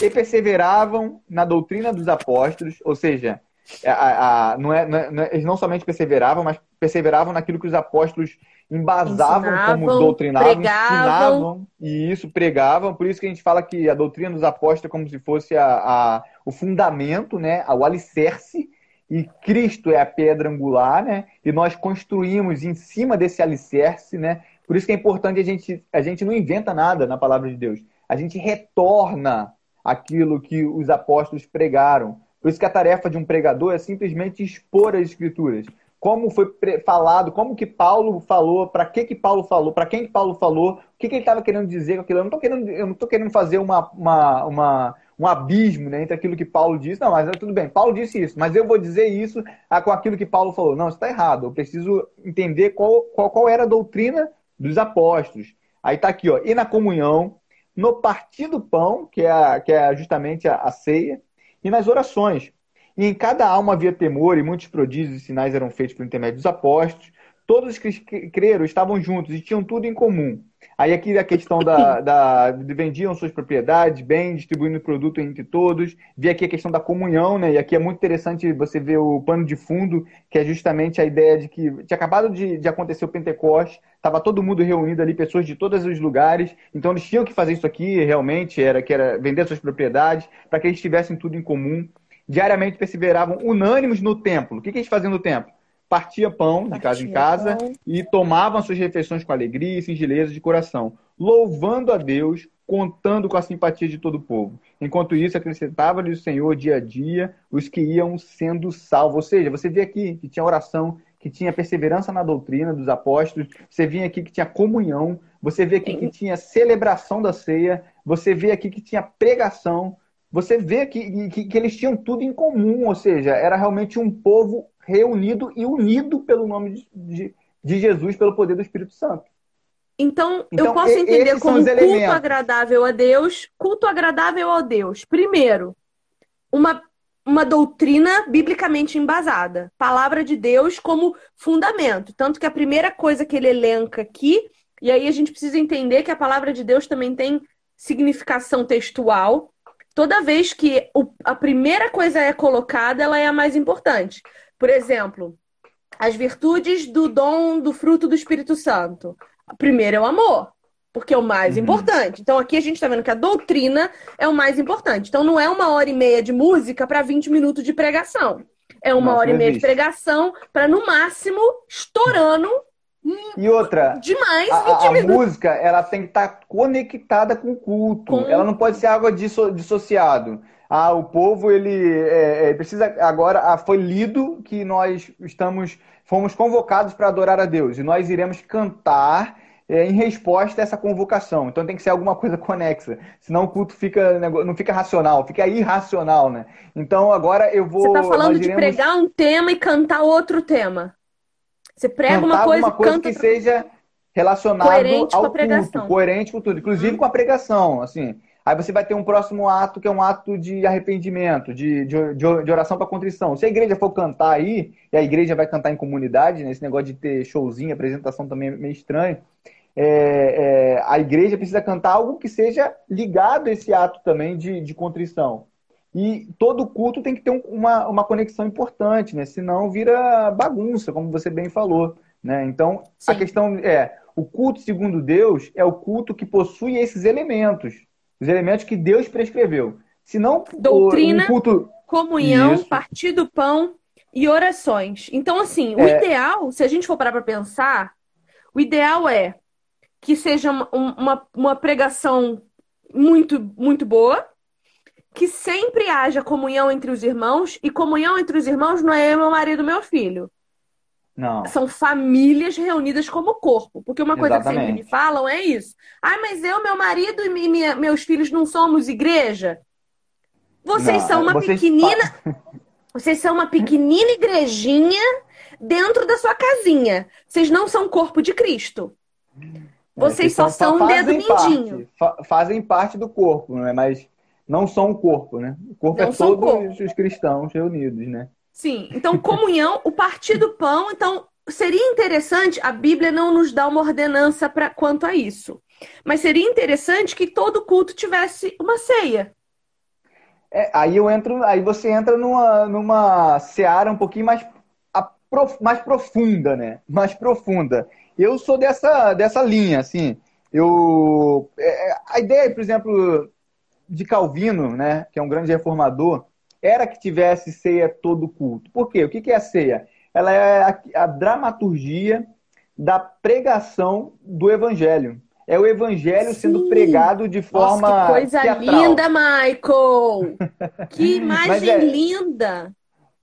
E perseveravam na doutrina dos apóstolos, ou seja, a, a, não é, não é, não é, eles não somente perseveravam, mas perseveravam naquilo que os apóstolos embasavam ensinavam, como doutrinavam, pregavam. ensinavam e isso pregavam. Por isso que a gente fala que a doutrina dos apóstolos é como se fosse a, a, o fundamento, né, o alicerce, e Cristo é a pedra angular, né? E nós construímos em cima desse alicerce, né? Por isso que é importante a gente a gente não inventa nada na palavra de Deus. A gente retorna aquilo que os apóstolos pregaram. Por isso que a tarefa de um pregador é simplesmente expor as escrituras como foi falado, como que Paulo falou, para que que Paulo falou, para quem que Paulo falou, o que, que ele estava querendo dizer com aquilo. Eu não estou querendo, fazer uma, uma, uma, um abismo né, entre aquilo que Paulo disse. Não, mas tudo bem, Paulo disse isso, mas eu vou dizer isso com aquilo que Paulo falou. Não, isso está errado. Eu preciso entender qual, qual, qual era a doutrina dos apóstolos. Aí está aqui, ó, e na comunhão, no partir do pão, que é, que é justamente a, a ceia, e nas orações. E em cada alma havia temor, e muitos prodígios e sinais eram feitos por intermédio dos apóstolos. Todos os que creram estavam juntos e tinham tudo em comum. Aí aqui a questão da, da vendiam suas propriedades, bem, distribuindo o produto entre todos. Vi aqui a questão da comunhão, né? E aqui é muito interessante você ver o pano de fundo, que é justamente a ideia de que tinha acabado de, de acontecer o Pentecoste, estava todo mundo reunido ali, pessoas de todos os lugares. Então eles tinham que fazer isso aqui, realmente, era que era vender suas propriedades, para que eles tivessem tudo em comum diariamente perseveravam unânimes no templo. O que, que eles faziam no templo? Partia pão de casa em casa e tomavam suas refeições com alegria e singeleza de coração, louvando a Deus, contando com a simpatia de todo o povo. Enquanto isso, acrescentava-lhe o Senhor dia a dia os que iam sendo salvos. Ou seja, você vê aqui que tinha oração, que tinha perseverança na doutrina dos apóstolos, você vê aqui que tinha comunhão, você vê aqui que tinha celebração da ceia, você vê aqui que tinha pregação, você vê que, que, que, eles tinham tudo em comum, ou seja, era realmente um povo reunido e unido pelo nome de, de, de Jesus, pelo poder do Espírito Santo. Então, então eu posso entender como culto agradável a Deus, culto agradável a Deus. Primeiro, uma, uma doutrina biblicamente embasada, palavra de Deus como fundamento. Tanto que a primeira coisa que ele elenca aqui, e aí a gente precisa entender que a palavra de Deus também tem significação textual, toda vez que a primeira coisa é colocada, ela é a mais importante. Por exemplo, as virtudes do dom do fruto do Espírito Santo. Primeiro é o amor, porque é o mais uhum. importante. Então aqui a gente está vendo que a doutrina é o mais importante. Então não é uma hora e meia de música para 20 minutos de pregação. É uma Nossa, hora e meia de pregação para, no máximo, estourando e outra, demais, a, a música ela tem que estar tá conectada com o culto. Com... Ela não pode ser algo disso, dissociado. Ah, o povo ele é, é, precisa agora ah, foi lido que nós estamos fomos convocados para adorar a Deus e nós iremos cantar em resposta a essa convocação. Então tem que ser alguma coisa conexa, senão o culto fica não fica racional, fica irracional, né? Então agora eu vou. Você está falando de pregar um tema e cantar outro tema? Você prega uma coisa, uma coisa que seja relacionado coerente ao culto, coerente com tudo, inclusive hum. com a pregação, assim. Aí você vai ter um próximo ato que é um ato de arrependimento, de, de, de oração para contrição. Se a igreja for cantar aí, e a igreja vai cantar em comunidade, né, esse negócio de ter showzinho, apresentação também é meio estranho, é, é, a igreja precisa cantar algo que seja ligado a esse ato também de, de contrição. E todo culto tem que ter uma, uma conexão importante, né? Senão vira bagunça, como você bem falou. Né? Então, Sim. a questão é: o culto segundo Deus é o culto que possui esses elementos, os elementos que Deus prescreveu. Se não, doutrina, um culto comunhão, Isso. partir do pão e orações. Então, assim, o é... ideal, se a gente for parar para pensar, o ideal é que seja uma, uma pregação muito, muito boa, que sempre haja comunhão entre os irmãos, e comunhão entre os irmãos não é eu, meu marido e meu filho. Não. São famílias reunidas como corpo. Porque uma coisa Exatamente. que sempre me falam é isso. Ah, mas eu, meu marido e minha, meus filhos não somos igreja? Vocês não, são uma vocês pequenina. Vocês são uma pequenina igrejinha dentro da sua casinha. Vocês não são corpo de Cristo. Vocês só são um dedo mindinho. Parte, fazem parte do corpo, não é? Mas não são o corpo, né? O corpo não é todos os cristãos reunidos, né? Sim. Então, comunhão, o partir do pão. Então, seria interessante, a Bíblia não nos dá uma ordenança para quanto a isso. Mas seria interessante que todo culto tivesse uma ceia. É, aí eu entro, aí você entra numa, numa seara um pouquinho mais, mais profunda, né? Mais profunda. Eu sou dessa, dessa linha, assim. Eu, é, a ideia, por exemplo, de Calvino, né, que é um grande reformador, era que tivesse ceia todo culto. Por quê? O que é a ceia? Ela é a, a dramaturgia da pregação do evangelho. É o evangelho Sim. sendo pregado de forma. Nossa, que coisa teatral. linda, Michael! Que imagem é, linda!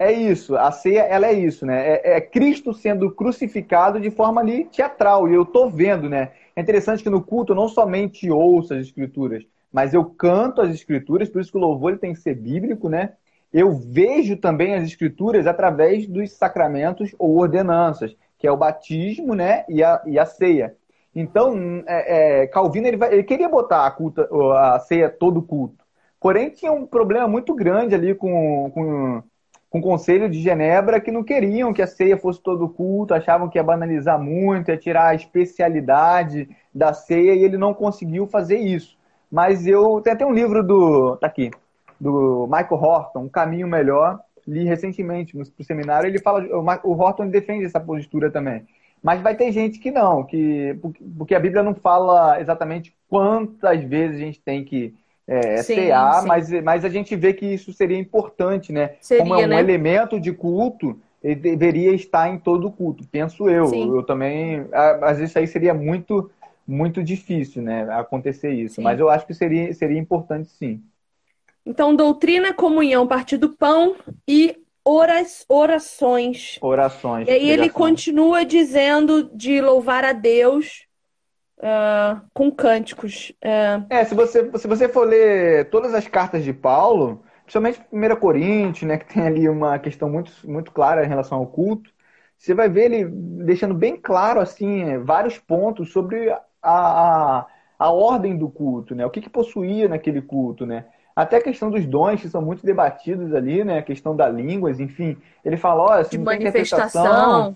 É isso, a ceia ela é isso, né? É, é, Cristo sendo crucificado de forma ali teatral. E eu tô vendo, né? É interessante que no culto eu não somente ouço as escrituras, mas eu canto as escrituras, por isso que o louvor tem que ser bíblico, né? Eu vejo também as escrituras através dos sacramentos ou ordenanças, que é o batismo, né? E a, e a ceia. Então, é, é, Calvino ele, vai, ele, queria botar a, culta, a ceia todo culto. Porém, tinha um problema muito grande ali com, com, com o Conselho de Genebra que não queriam que a ceia fosse todo culto, achavam que ia banalizar muito, ia tirar a especialidade da ceia e ele não conseguiu fazer isso. Mas eu tem até um livro do. tá aqui, do Michael Horton, Um Caminho Melhor. Li recentemente no seminário, ele fala. O Horton defende essa postura também mas vai ter gente que não, que porque a Bíblia não fala exatamente quantas vezes a gente tem que é, sim, cear, sim. Mas, mas a gente vê que isso seria importante, né? Seria, Como é um né? elemento de culto, ele deveria estar em todo culto, penso eu. Sim. Eu também, mas isso aí seria muito muito difícil, né, acontecer isso. Mas eu acho que seria seria importante sim. Então, doutrina, comunhão, partir do pão e oras, orações. Orações. E aí ele continua dizendo de louvar a Deus uh, com cânticos. Uh... É, se você, se você for ler todas as cartas de Paulo, principalmente 1 Coríntios, né, que tem ali uma questão muito, muito clara em relação ao culto, você vai ver ele deixando bem claro assim vários pontos sobre a, a, a ordem do culto, né? O que, que possuía naquele culto, né? Até a questão dos dons, que são muito debatidos ali, né? A questão da línguas, enfim. Ele fala, olha, se de manifestação.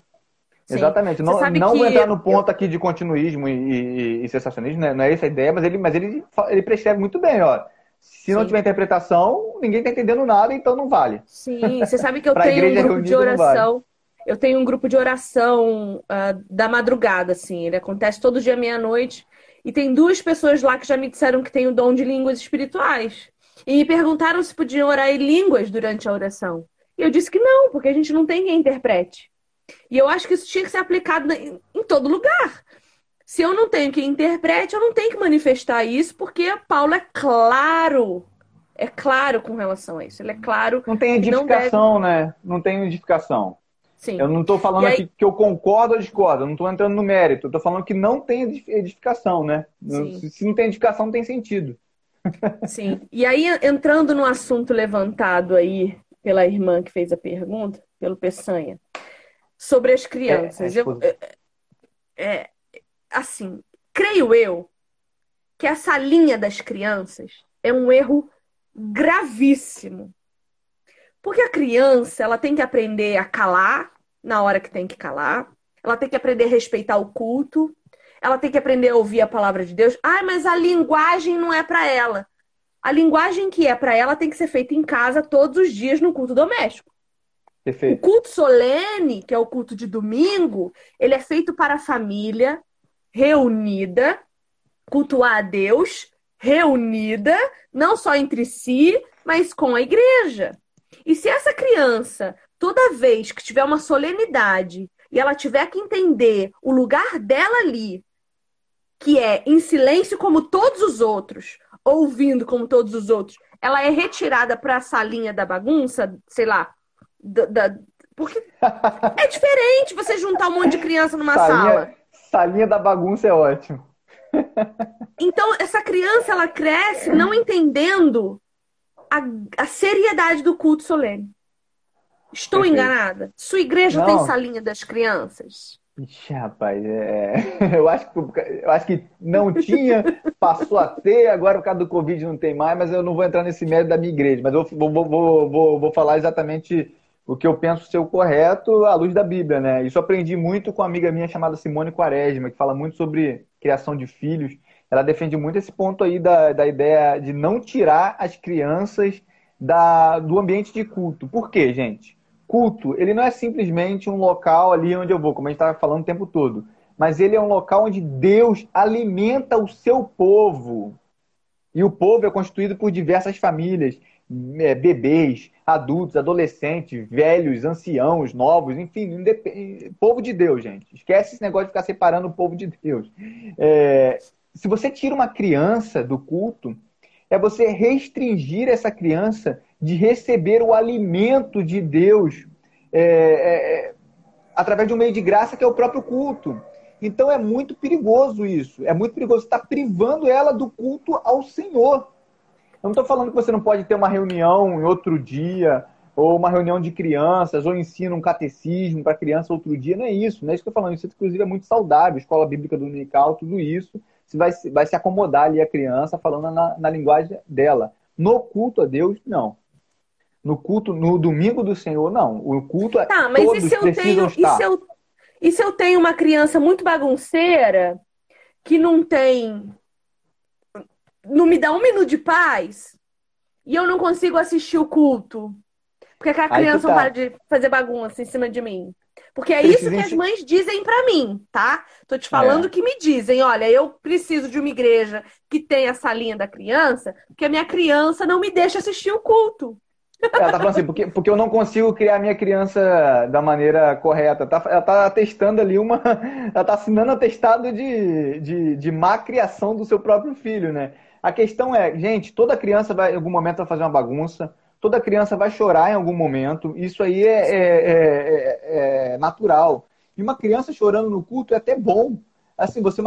Exatamente. Não, não vou entrar no ponto aqui de continuismo e, e, e sensacionismo, né? não é essa a ideia, mas ele, mas ele, ele prescreve muito bem, ó. Se Sim. não tiver interpretação, ninguém está entendendo nada, então não vale. Sim, você sabe que eu tenho um grupo de oração. Vale. Eu tenho um grupo de oração uh, da madrugada, assim. Ele acontece todo dia meia-noite. E tem duas pessoas lá que já me disseram que tem o dom de línguas espirituais. E me perguntaram se podiam orar em línguas durante a oração. E eu disse que não, porque a gente não tem quem interprete. E eu acho que isso tinha que ser aplicado em, em todo lugar. Se eu não tenho quem interprete, eu não tenho que manifestar isso, porque Paulo é claro. É claro com relação a isso. Ele é claro. Não tem edificação, não deve... né? Não tem edificação. Sim. Eu não estou falando aí... aqui que eu concordo ou discordo, eu não estou entrando no mérito. Eu estou falando que não tem edificação, né? Sim. Se não tem edificação, não tem sentido. Sim. E aí, entrando no assunto levantado aí pela irmã que fez a pergunta, pelo Peçanha, sobre as crianças. É, eu, é, é, assim, creio eu que essa linha das crianças é um erro gravíssimo. Porque a criança, ela tem que aprender a calar na hora que tem que calar, ela tem que aprender a respeitar o culto, ela tem que aprender a ouvir a palavra de Deus. Ah, mas a linguagem não é para ela. A linguagem que é para ela tem que ser feita em casa todos os dias no culto doméstico. Perfeito. O culto solene, que é o culto de domingo, ele é feito para a família reunida, cultuar a Deus, reunida, não só entre si, mas com a igreja. E se essa criança, toda vez que tiver uma solenidade e ela tiver que entender o lugar dela ali, que é em silêncio como todos os outros, ouvindo como todos os outros, ela é retirada para a salinha da bagunça, sei lá, da, da... porque é diferente você juntar um monte de criança numa salinha, sala. Salinha da bagunça é ótimo. Então, essa criança, ela cresce não entendendo a, a seriedade do culto solene. Estou Perfeito. enganada? Sua igreja não. tem salinha das crianças? Ixi, rapaz, é... eu, acho que, eu acho que não tinha, passou a ter, agora por causa do Covid não tem mais, mas eu não vou entrar nesse mérito da minha igreja, mas eu vou, vou, vou, vou, vou falar exatamente o que eu penso ser o correto à luz da Bíblia, né? Isso aprendi muito com uma amiga minha chamada Simone Quaresma, que fala muito sobre criação de filhos. Ela defende muito esse ponto aí da, da ideia de não tirar as crianças da, do ambiente de culto. Por quê, gente? Culto, ele não é simplesmente um local ali onde eu vou, como a gente estava falando o tempo todo, mas ele é um local onde Deus alimenta o seu povo. E o povo é constituído por diversas famílias, é, bebês, adultos, adolescentes, velhos, anciãos, novos, enfim, povo de Deus, gente. Esquece esse negócio de ficar separando o povo de Deus. É, se você tira uma criança do culto, é você restringir essa criança de receber o alimento de Deus é, é, através de um meio de graça que é o próprio culto. Então é muito perigoso isso. É muito perigoso estar privando ela do culto ao Senhor. Eu não estou falando que você não pode ter uma reunião em outro dia, ou uma reunião de crianças, ou ensina um catecismo para criança outro dia. Não é isso, não é isso que eu estou falando. Isso, inclusive, é muito saudável. Escola Bíblica Dominical, tudo isso. Você vai, vai se acomodar ali a criança falando na, na linguagem dela. No culto a Deus, não. No culto, no domingo do Senhor, não. O culto é tá, mas todos e se eu tenho, estar. E se eu, e se eu tenho uma criança muito bagunceira que não tem. Não me dá um minuto de paz e eu não consigo assistir o culto? Porque aquela criança tá. não para de fazer bagunça em cima de mim. Porque é isso que as mães dizem para mim, tá? Tô te falando é. que me dizem, olha, eu preciso de uma igreja que tenha essa linha da criança, porque a minha criança não me deixa assistir o culto. Ela tá falando assim, porque, porque eu não consigo criar minha criança da maneira correta. Tá, ela tá testando ali uma. Ela tá assinando atestado de, de, de má criação do seu próprio filho, né? A questão é, gente, toda criança vai, em algum momento, vai fazer uma bagunça, toda criança vai chorar em algum momento. Isso aí é, é, é, é natural. E uma criança chorando no culto é até bom. Assim, você,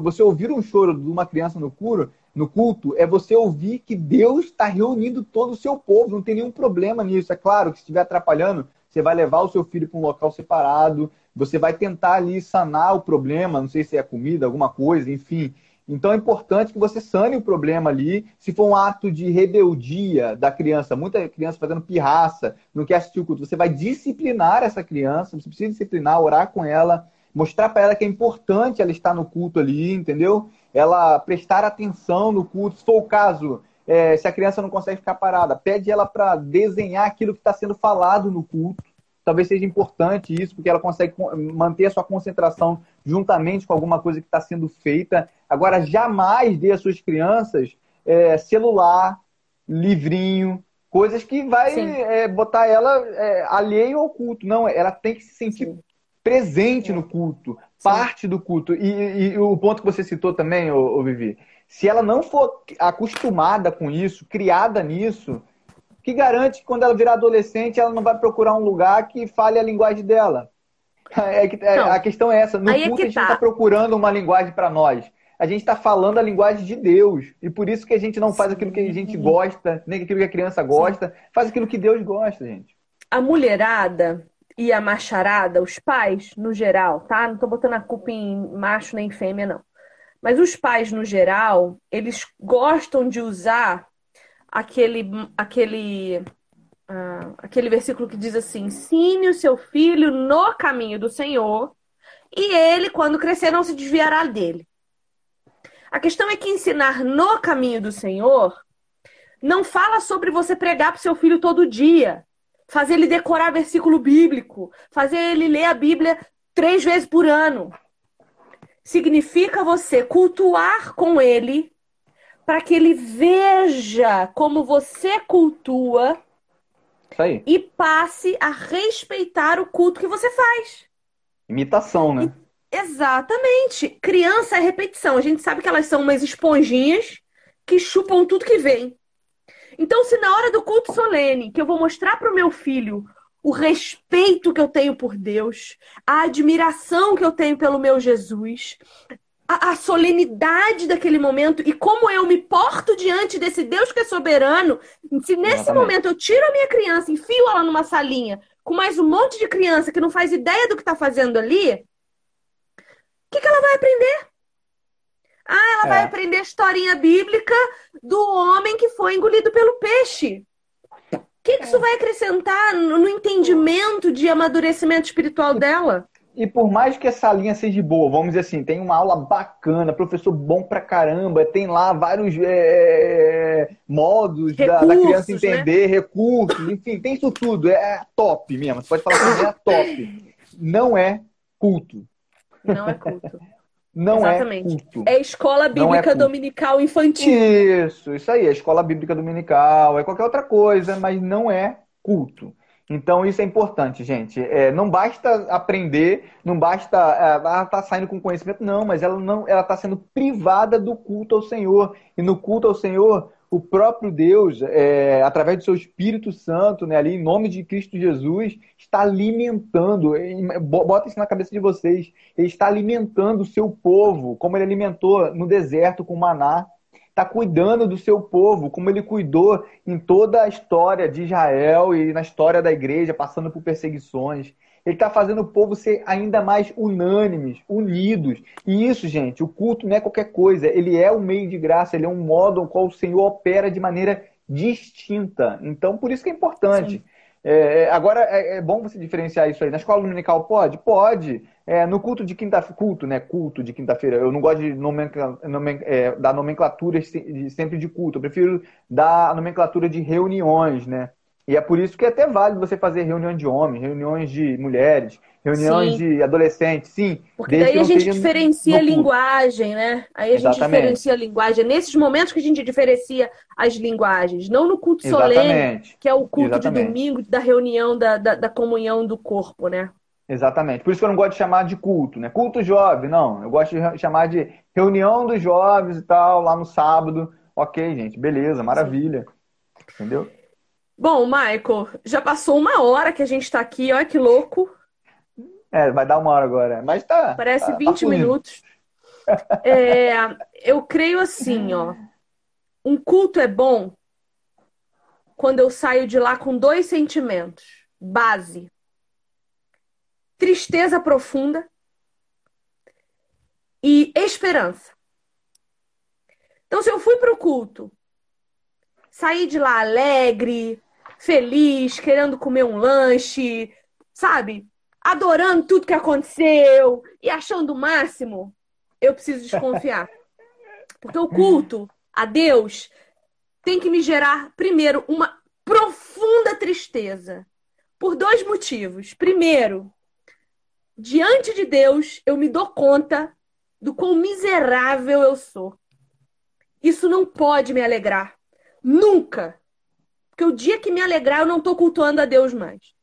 você ouvir um choro de uma criança no culto, no culto é você ouvir que Deus está reunindo todo o seu povo, não tem nenhum problema nisso. É claro que se estiver atrapalhando, você vai levar o seu filho para um local separado, você vai tentar ali sanar o problema, não sei se é comida, alguma coisa, enfim. Então é importante que você sane o problema ali. Se for um ato de rebeldia da criança, muita criança fazendo pirraça, não quer assistir o culto, você vai disciplinar essa criança, você precisa disciplinar, orar com ela, mostrar para ela que é importante ela estar no culto ali, entendeu? ela prestar atenção no culto. Se for o caso, é, se a criança não consegue ficar parada, pede ela para desenhar aquilo que está sendo falado no culto. Talvez seja importante isso, porque ela consegue manter a sua concentração juntamente com alguma coisa que está sendo feita. Agora, jamais dê às suas crianças é, celular, livrinho, coisas que vai é, botar ela é, alheio ao culto. Não, ela tem que se sentir Sim. presente no culto, parte do culto. E, e, o ponto que você citou também, ô, ô, Vivi, se ela não for acostumada com isso, criada nisso, que garante que quando ela virar adolescente, ela não vai procurar um lugar que fale a linguagem dela. É, é, a questão é essa. No é culto, é a gente tá. não está procurando uma linguagem para nós. A gente está falando a linguagem de Deus. E por isso que a gente não faz aquilo que a gente gosta, nem aquilo que a criança gosta. Sim. Faz aquilo que Deus gosta, gente. A mulherada, e a macharada, os pais, no geral, tá? Não tô botando a culpa em macho nem fêmea, não. Mas os pais, no geral, eles gostam de usar aquele, aquele, uh, aquele versículo que diz assim: ensine o seu filho no caminho do Senhor, e ele, quando crescer, não se desviará dele. A questão é que ensinar no caminho do Senhor não fala sobre você pregar para seu filho todo dia fazer ele decorar versículo bíblico, fazer ele ler a Bíblia três vezes por ano. Significa você cultuar com ele para que ele veja como você cultua Isso aí. E passe a respeitar o culto que você faz. Imitação, né? Exatamente. Criança é repetição. A gente sabe que elas são umas esponjinhas que chupam tudo que vem. Então, se na hora do culto solene, que eu vou mostrar para o meu filho o respeito que eu tenho por Deus, a admiração que eu tenho pelo meu Jesus, a, a, solenidade daquele momento e como eu me porto diante desse Deus que é soberano, se nesse Exatamente. momento eu tiro a minha criança, enfio ela numa salinha com mais um monte de criança que não faz ideia do que está fazendo ali, o que, que ela vai aprender? Ah, ela é. vai aprender a historinha bíblica do homem que foi engolido pelo peixe. O que, que é. isso vai acrescentar no entendimento de amadurecimento espiritual dela? E por mais que essa linha seja boa, vamos dizer assim, tem uma aula bacana, professor bom pra caramba, tem lá vários é, modos recursos, da, da, criança né? entender, né? recursos, enfim, tem isso tudo, é top mesmo. Você pode falar que é top. Não é culto. Não é culto. Não é Exatamente. é culto. É escola é bíblica é dominical infantil. Isso, isso aí, é escola bíblica dominical, é qualquer outra coisa, mas não é culto. Então isso é importante, gente. É, não basta aprender, não basta é, ela tá saindo com conhecimento, não, mas ela não, ela está sendo privada do culto ao Senhor. E no culto ao Senhor, o próprio Deus, é, através do seu Espírito Santo, né, ali em nome de Cristo Jesus, está alimentando. Bota isso na cabeça de vocês. Ele está alimentando o seu povo, como ele alimentou no deserto com maná está cuidando do seu povo, como ele cuidou em toda a história de Israel e na história da igreja, passando por perseguições. Ele está fazendo o povo ser ainda mais unânimes, unidos. E isso, gente, o culto não é qualquer coisa. Ele é um meio de graça, ele é um modo no qual o Senhor opera de maneira distinta. Então, por isso que é importante. Sim. É, é, agora, é, é, bom você diferenciar isso aí. Na escola dominical pode? Pode. É, no culto de quinta-feira, culto, né? Culto de quinta-feira. Eu não gosto de nomencla, nomen, é, dar nomenclatura sempre de culto. Eu prefiro dar a nomenclatura de reuniões, né? E é por isso que é até válido você fazer reunião de homens, reuniões de mulheres, reuniões sim. de adolescentes, sim. Porque daí a gente diferencia a linguagem, né? Aí a Exatamente. gente diferencia a linguagem. É nesses momentos que a gente diferencia as linguagens, não no culto Exatamente. solene, que é o culto Exatamente. de domingo, da reunião, da, da, da, comunhão do corpo, né? Exatamente. Por isso que eu não gosto de chamar de culto, né? Culto jovem, não. Eu gosto de chamar de reunião dos jovens e tal, lá no sábado. Ok, gente, beleza, maravilha. Entendeu? Bom, Michael, já passou uma hora que a gente está aqui, olha que louco. É, vai dar uma hora agora, mas tá. Parece tá, 20 tá minutos. É, eu creio assim, ó. Um culto é bom quando eu saio de lá com dois sentimentos. Base. Tristeza profunda e esperança. Então, se eu fui para o culto, saí de lá alegre, feliz, querendo comer um lanche, sabe? Adorando tudo que aconteceu e achando o máximo, eu preciso desconfiar. Porque o culto a Deus tem que me gerar, primeiro, uma profunda tristeza. Por dois motivos. Primeiro, diante de Deus, eu me dou conta do quão miserável eu sou. Isso não pode me alegrar. Nunca. Porque o dia que me alegrar, eu não estou cultuando a Deus mais.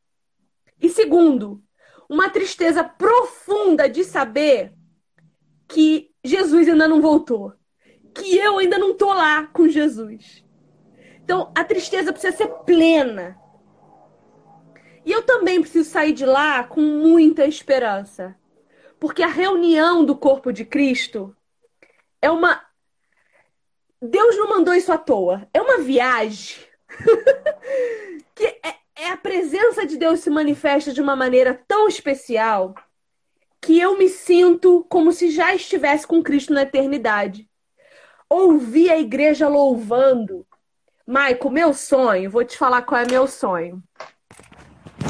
E segundo, uma tristeza profunda de saber que Jesus ainda não voltou. Que eu ainda não estou lá com Jesus. Então, a tristeza precisa ser plena. E eu também preciso sair de lá com muita esperança. Porque a reunião do corpo de Cristo é uma. Deus não mandou isso à toa. É uma viagem que é, é a presença de Deus se manifesta de uma maneira tão especial que eu me sinto como se já estivesse com Cristo na eternidade. Ouvir a igreja louvando. Maico, meu sonho, vou te falar qual é meu sonho.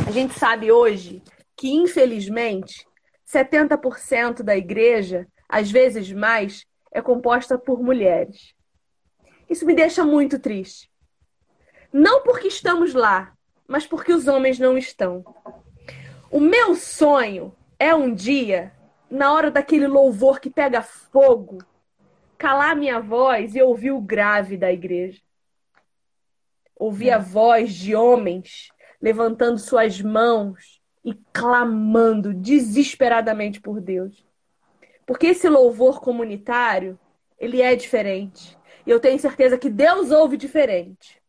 A gente sabe hoje que, infelizmente, 70% da igreja, às vezes mais, é composta por mulheres. Isso me deixa muito triste. Não porque estamos lá, mas porque os homens não estão. O meu sonho é um dia, na hora daquele louvor que pega fogo, calar minha voz e ouvir o grave da igreja. Ouvir a voz de homens levantando suas mãos e clamando desesperadamente por Deus. Porque esse louvor comunitário, ele é diferente. E eu tenho certeza que Deus ouve diferente.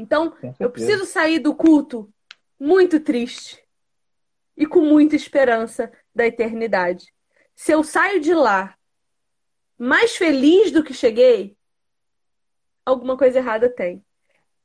Então, eu preciso sair do culto muito triste e com muita esperança da eternidade. Se eu saio de lá mais feliz do que cheguei, alguma coisa errada tem.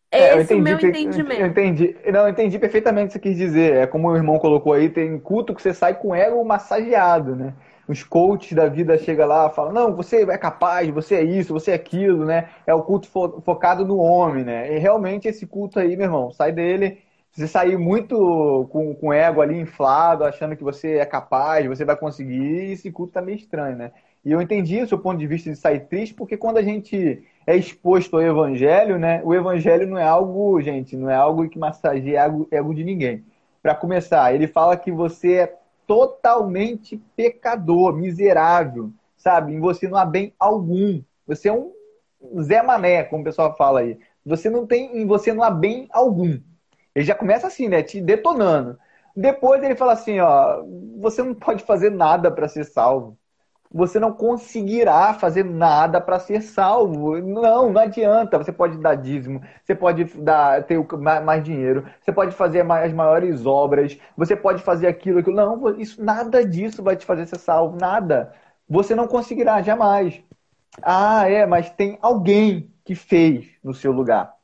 É, Esse é o meu entendimento. Eu entendi. Não, eu entendi perfeitamente o que você quis dizer. É como o irmão colocou aí, tem culto que você sai com ego massageado, né? Os coaches da vida chegam lá falam, não, você é capaz, você é isso, você é aquilo, né? É o culto fo focado no homem, né? E realmente esse culto aí, meu irmão, sai dele. Você sair muito com, com ego ali inflado, achando que você é capaz, você vai conseguir, esse culto tá meio estranho, né? E eu entendi o seu ponto de vista de sair triste, porque quando a gente é exposto ao evangelho, né? O evangelho não é algo, gente, não é algo que massageia ego de ninguém. Para começar, ele fala que você é totalmente pecador, miserável, sabe? Em você não há bem algum. Você é um Zé Mané, como o pessoal fala aí. Você não tem, em você não há bem algum. Ele já começa assim, né? Te detonando. Depois ele fala assim, ó, você não pode fazer nada para ser salvo você não conseguirá fazer nada para ser salvo. Não, não adianta. Você pode dar dízimo, você pode dar, ter mais dinheiro, você pode fazer as maiores obras, você pode fazer aquilo, aquilo. Não, isso, nada disso vai te fazer ser salvo, nada. Você não conseguirá jamais. Ah, é, mas tem alguém que fez no seu lugar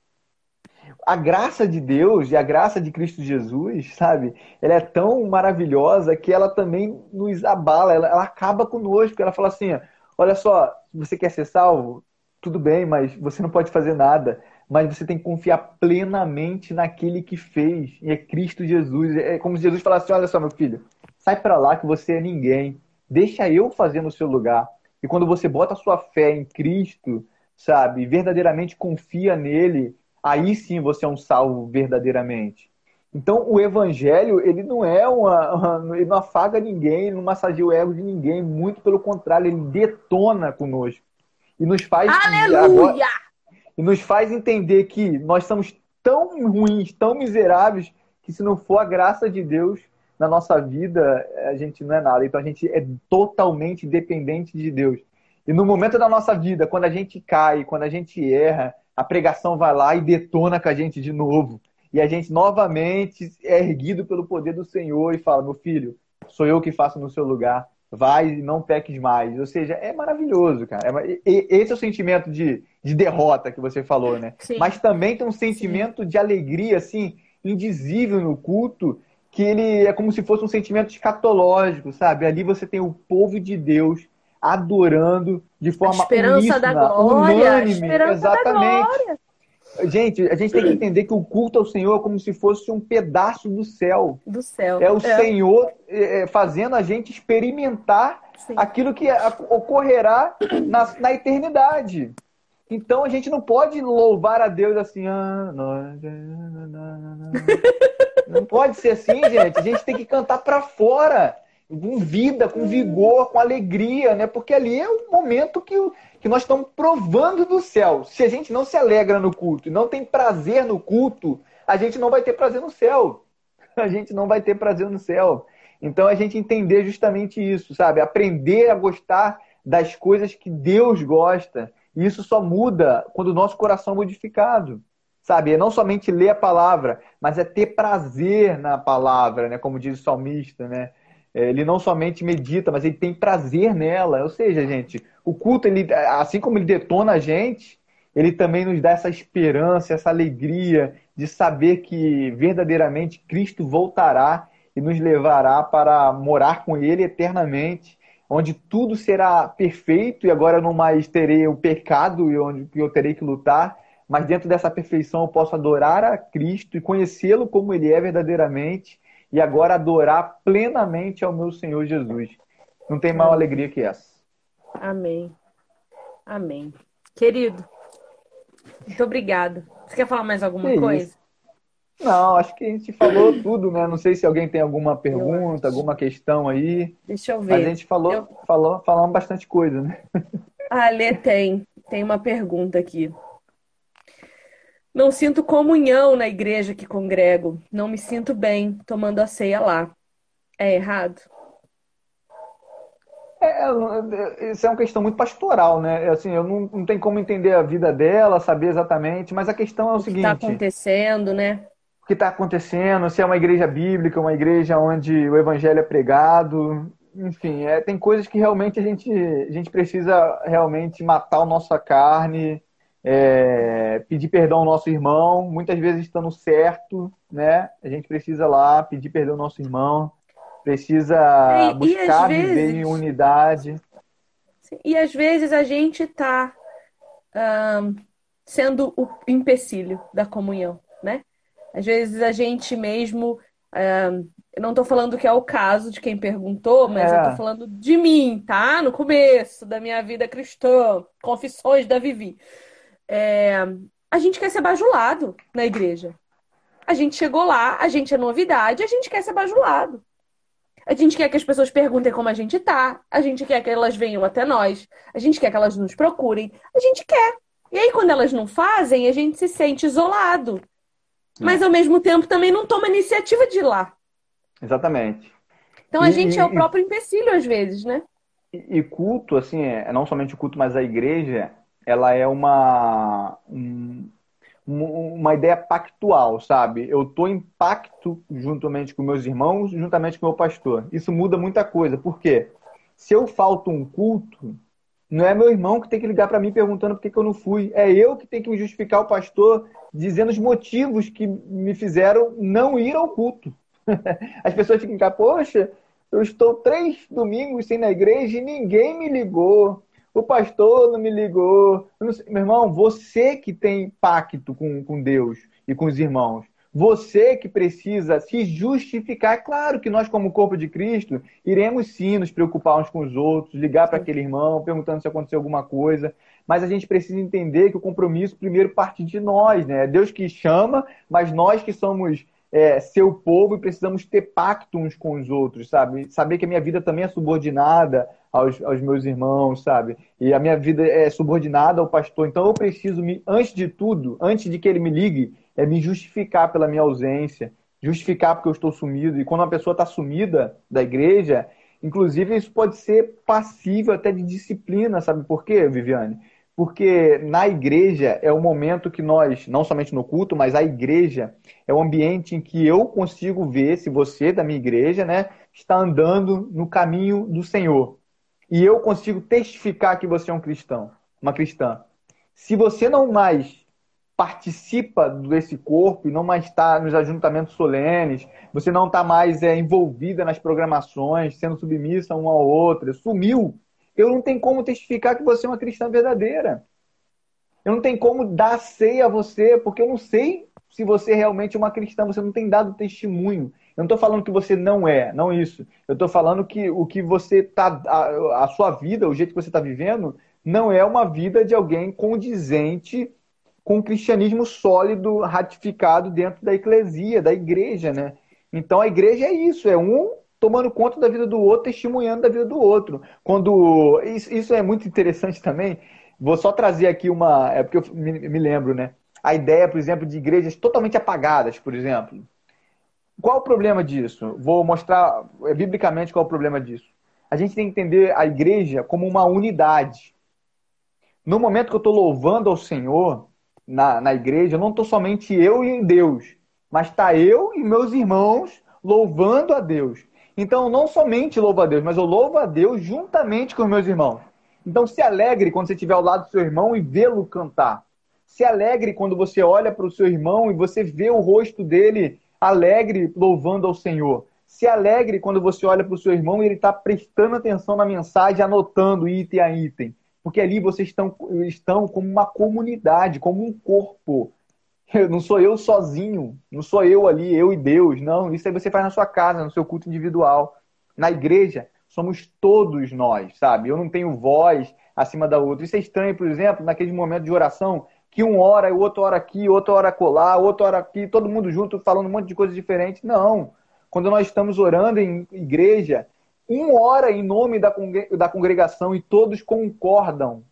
a graça de Deus e a graça de Cristo Jesus, sabe? Ela é tão maravilhosa que ela também nos abala, ela, ela acaba conosco. Ela fala assim: olha só, você quer ser salvo? Tudo bem, mas você não pode fazer nada. Mas você tem que confiar plenamente naquele que fez, e é Cristo Jesus. É como se Jesus falasse: olha só, meu filho, sai para lá que você é ninguém. Deixa eu fazer no seu lugar. E quando você bota a sua fé em Cristo, sabe, verdadeiramente confia nele, aí sim você é um salvo verdadeiramente. Então, o evangelho, ele não é uma, uma, ele não afaga ninguém, ele não massageia o ego de ninguém, muito pelo contrário, ele detona conosco. E nos faz Aleluia! Agora, e nos faz entender que nós somos tão ruins, tão miseráveis, que se não for a graça de Deus na nossa vida, a gente não é nada. Então a gente é totalmente dependente de Deus. E no momento da nossa vida, quando a gente cai, quando a gente erra, a pregação vai lá e detona com a gente de novo. E a gente novamente é erguido pelo poder do Senhor e fala: meu filho, sou eu que faço no seu lugar. Vai e não peques mais. Ou seja, é maravilhoso, cara. É, esse é o sentimento de, de derrota que você falou, né? Sim. Mas também tem um sentimento Sim. de alegria, assim, indizível no culto, que ele é como se fosse um sentimento escatológico, sabe? Ali você tem o povo de Deus adorando de forma a esperança uníssona, da glória, unânime, esperança exatamente. Da glória. Gente, a gente tem que entender que o culto ao Senhor é como se fosse um pedaço do céu. Do céu. É o é. Senhor é, fazendo a gente experimentar Sim. aquilo que ocorrerá na, na eternidade. Então a gente não pode louvar a Deus assim. Ah, não pode ser assim, gente. A gente tem que cantar para fora com vida, com vigor, com alegria, né? Porque ali é o momento que, que nós estamos provando do céu. Se a gente não se alegra no culto e não tem prazer no culto, a gente não vai ter prazer no céu. A gente não vai ter prazer no céu. Então a gente entender justamente isso, sabe? Aprender a gostar das coisas que Deus gosta. E isso só muda quando o nosso coração é modificado. Sabe? É não somente ler a palavra, mas é ter prazer na palavra, né? Como diz o salmista, né? É, ele não somente medita, mas ele tem prazer nela. Ou seja, gente, o culto, ele, assim como ele detona a gente, ele também nos dá essa esperança, essa alegria de saber que verdadeiramente Cristo voltará e nos levará para morar com Ele eternamente, onde tudo será perfeito e agora não mais terei o pecado e onde eu terei que lutar, mas dentro dessa perfeição eu posso adorar a Cristo e conhecê-lo como Ele é verdadeiramente e agora adorar plenamente ao meu Senhor Jesus. Não tem maior alegria que essa. Amém. Amém. Querido, muito obrigada. Você quer falar mais alguma coisa? Não, acho que a gente falou tudo, né? Não sei se alguém tem alguma pergunta, alguma questão aí. Deixa eu ver. Mas a gente falou, eu... falou, falamos bastante coisa, né? A Lê tem, tem uma pergunta aqui. Não sinto comunhão na igreja que congrego. Não me sinto bem tomando a ceia lá. É errado? É, é, isso é uma questão muito pastoral, né? Assim, eu não, não tenho como entender a vida dela, saber exatamente, mas a questão é o, o seguinte: o que está acontecendo, né? O que está acontecendo? Se é uma igreja bíblica, uma igreja onde o evangelho é pregado, enfim, é, tem coisas que realmente a gente, a gente precisa realmente matar a nossa carne, é, pedir perdão ao nosso irmão, muitas vezes estando certo, né? A gente precisa lá pedir perdão ao nosso irmão, precisa e, buscar e viver em unidade. E às vezes a gente está um, sendo o empecilho da comunhão, né? Às vezes a gente mesmo. Um, eu não estou falando que é o caso de quem perguntou, mas é. eu estou falando de mim, tá? No começo da minha vida cristã, confissões da Vivi. É, a gente quer ser bajulado na igreja. A gente chegou lá, a gente é novidade, a gente quer ser bajulado. A gente quer que as pessoas perguntem como a gente tá. A gente quer que elas venham até nós. A gente quer que elas nos procurem. A gente quer. E aí, quando elas não fazem, a gente se sente isolado. Mas, ao mesmo tempo, também não toma iniciativa de ir lá. Exatamente. Então, a e, gente é o próprio empecilho, às vezes, né? E, culto, assim, é não somente o culto, mas a igreja, ela é uma... Um uma ideia pactual, sabe? Eu estou em pacto juntamente com meus irmãos, juntamente com meu pastor. Isso muda muita coisa. Por quê? Se eu falto um culto, não é meu irmão que tem que ligar para mim perguntando por que, que eu não fui. É eu que tenho que me justificar ao pastor dizendo os motivos que me fizeram não ir ao culto. As pessoas ficam cá, poxa, eu estou três domingos sem na igreja e ninguém me ligou o pastor não me ligou. Meu irmão, você que tem pacto com, com Deus e com os irmãos, você que precisa se justificar. É claro que nós, como corpo de Cristo, iremos sim nos preocupar uns com os outros, ligar para aquele irmão, perguntando se aconteceu alguma coisa. Mas a gente precisa entender que o compromisso primeiro parte de nós, né? É Deus que chama, mas nós que somos é, seu povo e precisamos ter pacto uns com os outros, sabe? Saber que a minha vida também é subordinada aos, aos meus irmãos, sabe? E a minha vida é subordinada ao pastor. Então eu preciso, me, antes de tudo, antes de que ele me ligue, é me justificar pela minha ausência, justificar porque eu estou sumido. E quando uma pessoa está sumida da igreja, inclusive isso pode ser passível até de disciplina, sabe por quê, Viviane? Porque na igreja é o momento que nós, não somente no culto, mas a igreja é o ambiente em que eu consigo ver se você da minha igreja, né, está andando no caminho do Senhor. E eu consigo testificar que você é um cristão, uma cristã. Se você não mais participa desse corpo e não mais está nos ajuntamentos solenes, você não está mais é, envolvida nas programações, sendo submissa uma à outra, sumiu eu não tenho como testificar que você é uma cristã verdadeira. Eu não tenho como dar ceia a você, porque eu não sei se você realmente é uma cristã, você não tem dado testemunho. Eu não estou falando que você não é, não isso. Eu estou falando que o que você tá, a, a sua vida, o jeito que você está vivendo, não é uma vida de alguém condizente com o cristianismo sólido, ratificado dentro da eclesia, da igreja, né? Então a igreja é isso, é um tomando conta da vida do outro, testemunhando da vida do outro. Quando isso, isso é muito interessante também. Vou só trazer aqui uma, é porque eu me, me lembro, né? A ideia, por exemplo, de igrejas totalmente apagadas, por exemplo. Qual o problema disso? Vou mostrar é, biblicamente qual é o problema disso. A gente tem que entender a igreja como uma unidade. No momento que eu estou louvando ao Senhor na, na igreja, não estou somente eu e Deus, mas está eu e meus irmãos louvando a Deus. Então, não somente louvo a Deus, mas eu louvo a Deus juntamente com os meus irmãos. Então, se alegre quando você estiver ao lado do seu irmão e vê-lo cantar. Se alegre quando você olha para o seu irmão e você vê o rosto dele alegre, louvando ao Senhor. Se alegre quando você olha para o seu irmão e ele está prestando atenção na mensagem, anotando item a item. Porque ali vocês estão, estão como uma comunidade, como um corpo. Não sou eu sozinho, não sou eu ali, eu e Deus. Não, isso aí você faz na sua casa, no seu culto individual. Na igreja, somos todos nós, sabe? Eu não tenho voz acima da outra. Isso é estranho, por exemplo, naquele momento de oração, que um ora, o outro ora aqui, outro ora colar, outro ora aqui, todo mundo junto falando um monte de coisas diferentes. Não. Quando nós estamos orando em igreja, um ora em nome da congregação e todos concordam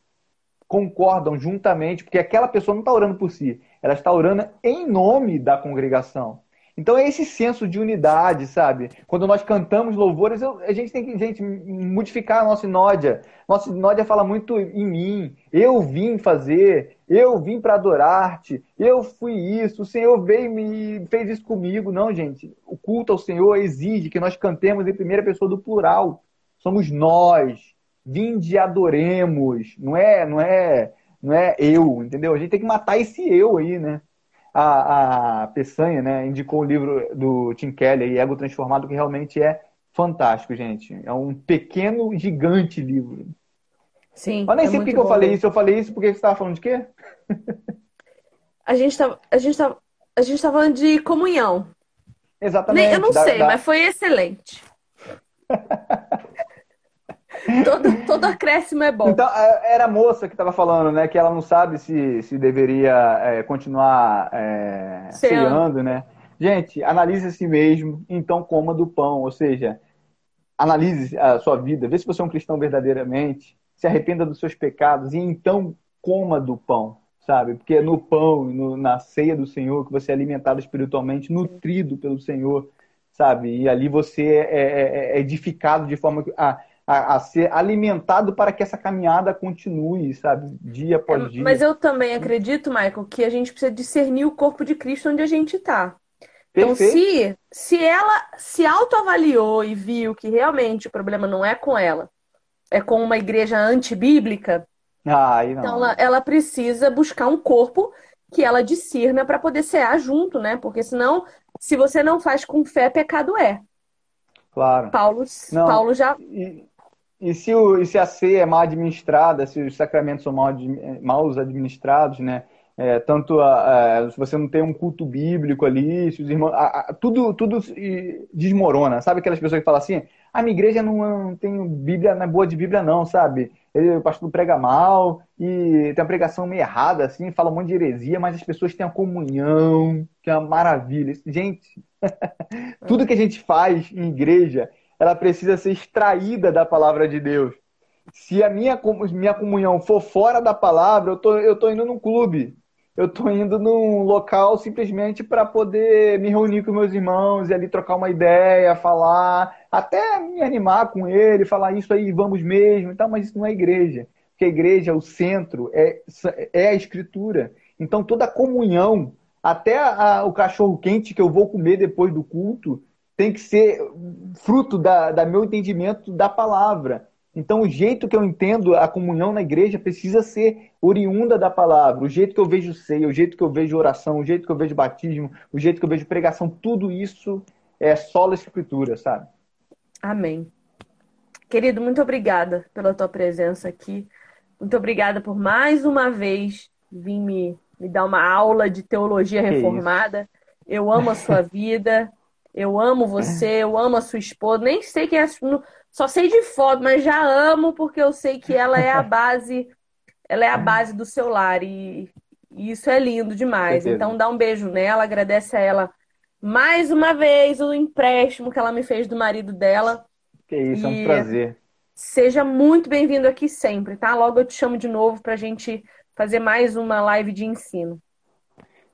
concordam juntamente, porque aquela pessoa não está orando por si, ela está orando em nome da congregação. Então é esse senso de unidade, sabe? Quando nós cantamos louvores, eu, a gente tem que gente, modificar a nossa inódia. Nossa inódia fala muito em mim. Eu vim fazer, eu vim para adorar-te, eu fui isso, o Senhor veio e fez isso comigo. Não, gente. O culto ao Senhor exige que nós cantemos em primeira pessoa do plural. Somos nós. Vinde e adoremos. Não é, não é, não é eu, entendeu? A gente tem que matar esse eu aí, né? a, a Peçanha, né, indicou o livro do Tim Keller, Ego Transformado, que realmente é fantástico, gente. É um pequeno, gigante livro. Sim. Mas nem é sei porque que eu falei isso. Eu falei isso porque você estava falando de quê? a gente tá, a gente tá, a gente tá falando de comunhão. Exatamente. Nem, eu não da, sei, da... mas foi excelente. todo, todo acréscimo é bom. Então, é, era a moça que estava falando, né? Que ela não sabe se, se deveria é, continuar é, ceando, né? Gente, analise a si mesmo, então coma do pão. Ou seja, analise a sua vida, vê se você é um cristão verdadeiramente, se arrependa dos seus pecados e então coma do pão, sabe? Porque é no pão, no, na ceia do Senhor que você é alimentado espiritualmente, nutrido pelo Senhor, sabe? E ali você é, é, é edificado de forma que. Ah, a, a, ser alimentado para que essa caminhada continue, sabe, dia após dia. Mas eu também acredito, Michael, que a gente precisa discernir o corpo de Cristo onde a gente está. Então, se, se ela se autoavaliou e viu que realmente o problema não é com ela, é com uma igreja antibíblica, ah, então ela, ela, precisa buscar um corpo que ela discirna para poder cear junto, né? Porque senão, se você não faz com fé, pecado é. Claro. Paulo, não, Paulo já. E, e se, o, e se a ceia é mal administrada, se os sacramentos são mal, mal administrados, né? É, tanto a, a, se você não tem um culto bíblico ali, se os irmãos, a, tudo, tudo desmorona. Sabe aquelas pessoas que falam assim: a ah, minha igreja não, não tem Bíblia, não é boa de Bíblia, não, sabe? Ele, o pastor prega mal e tem a pregação meio errada, assim, fala um monte de heresia, mas as pessoas têm a comunhão, que é uma maravilha. Gente, tudo que a gente faz em igreja ela precisa ser extraída da palavra de Deus. Se a minha, minha comunhão for fora da palavra, eu tô, eu tô indo num clube. Eu tô indo num local simplesmente para poder me reunir com meus irmãos e ali trocar uma ideia, falar, até me animar com ele, falar isso aí, vamos mesmo, então, mas isso não é igreja. Porque a igreja, o centro, é, é a escritura. Então toda comunhão, até a, o cachorro quente que eu vou comer depois do culto, tem que ser fruto da, da meu entendimento da palavra. Então, o jeito que eu entendo a comunhão na igreja precisa ser oriunda da palavra. O jeito que eu vejo ceia, o jeito que eu vejo oração, o jeito que eu vejo batismo, o jeito que eu vejo pregação, tudo isso é só a escritura, sabe? Amém. Querido, muito obrigada pela tua presença aqui. Muito obrigada por mais uma vez vir me, me dar uma aula de teologia reformada. Eu amo a sua vida. Eu amo você, eu amo a sua esposa. Nem sei quem é. Só sei de foto, mas já amo porque eu sei que ela é a base. Ela é a base do seu lar. E, e isso é lindo demais. Então dá um beijo nela, agradece a ela mais uma vez o empréstimo que ela me fez do marido dela. Que isso, e é um prazer. Seja muito bem-vindo aqui sempre, tá? Logo eu te chamo de novo pra gente fazer mais uma live de ensino.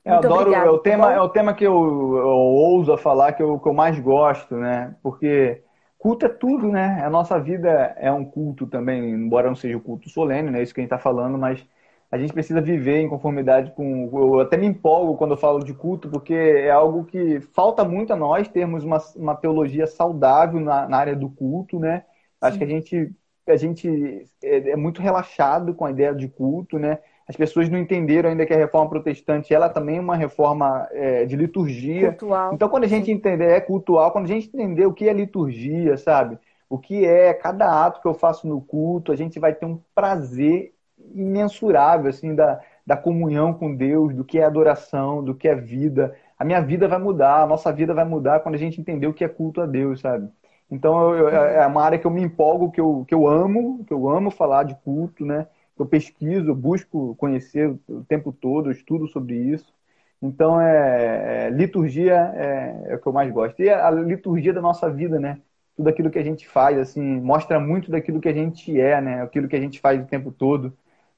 Eu adoro, é o, tema, é o tema que eu, eu ouso a falar, que eu, que eu mais gosto, né? Porque culto é tudo, né? A nossa vida é um culto também, embora não seja o um culto solene, né? Isso que a gente está falando, mas a gente precisa viver em conformidade com. Eu até me empolgo quando eu falo de culto, porque é algo que falta muito a nós termos uma, uma teologia saudável na, na área do culto, né? Acho Sim. que a gente, a gente é, é muito relaxado com a ideia de culto, né? As pessoas não entenderam ainda que a reforma protestante ela também é uma reforma é, de liturgia. Cultual. Então, quando a gente entender, é cultural, quando a gente entender o que é liturgia, sabe? O que é cada ato que eu faço no culto, a gente vai ter um prazer imensurável, assim, da, da comunhão com Deus, do que é adoração, do que é vida. A minha vida vai mudar, a nossa vida vai mudar quando a gente entender o que é culto a Deus, sabe? Então, eu, eu, é uma área que eu me empolgo, que eu, que eu amo, que eu amo falar de culto, né? Eu pesquiso, busco conhecer o tempo todo, estudo sobre isso. Então, é, é liturgia é, é, o que eu mais gosto. E a liturgia da nossa vida, né? Tudo aquilo que a gente faz, assim, mostra muito daquilo que a gente é, né? Aquilo que a gente faz o tempo todo.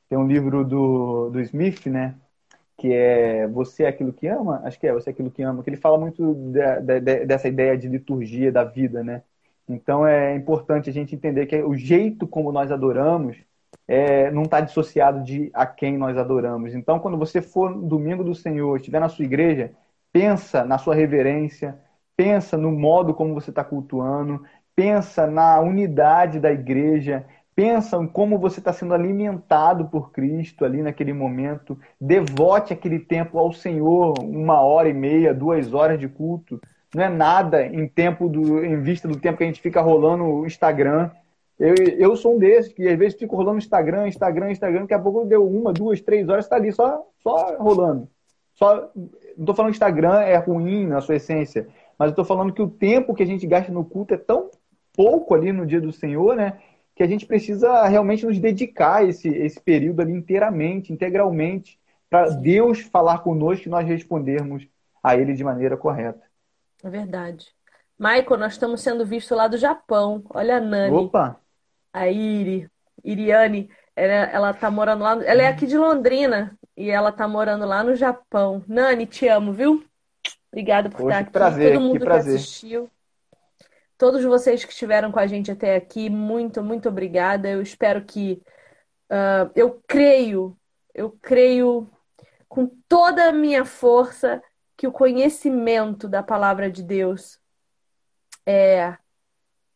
Tem um livro do, do Smith, né? que é Você é aquilo que ama, acho que é Você é aquilo que ama, que ele fala muito da, da, dessa ideia de liturgia da vida, né? Então é importante a gente entender que o jeito como nós adoramos é, não está dissociado de a quem nós adoramos. Então, quando você for no domingo do Senhor, estiver na sua igreja, pensa na sua reverência, pensa no modo como você está cultuando, pensa na unidade da igreja, pensa em como você está sendo alimentado por Cristo ali naquele momento. Devote aquele tempo ao Senhor, uma hora e meia, duas horas de culto. Não é nada em tempo do, em vista do tempo que a gente fica rolando o Instagram. Eu, eu sou um desses que às vezes fico rolando Instagram, Instagram, Instagram, daqui a pouco deu uma, duas, três horas, está ali só, só rolando. Só, não estou falando que Instagram é ruim na sua essência, mas eu estou falando que o tempo que a gente gasta no culto é tão pouco ali no dia do Senhor, né? Que a gente precisa realmente nos dedicar esse, esse período ali inteiramente, integralmente, para Deus falar conosco e nós respondermos a Ele de maneira correta. É verdade. Michael, nós estamos sendo vistos lá do Japão. Olha a Nani. Opa! A Iri, Iriane, ela, ela tá morando lá. Ela é aqui de Londrina e ela tá morando lá no Japão. Nani, te amo, viu? Obrigada por Poxa, estar aqui. Prazer, Todo mundo que, que assistiu. Todos vocês que estiveram com a gente até aqui, muito, muito obrigada. Eu espero que. Uh, eu creio, eu creio com toda a minha força que o conhecimento da palavra de Deus é,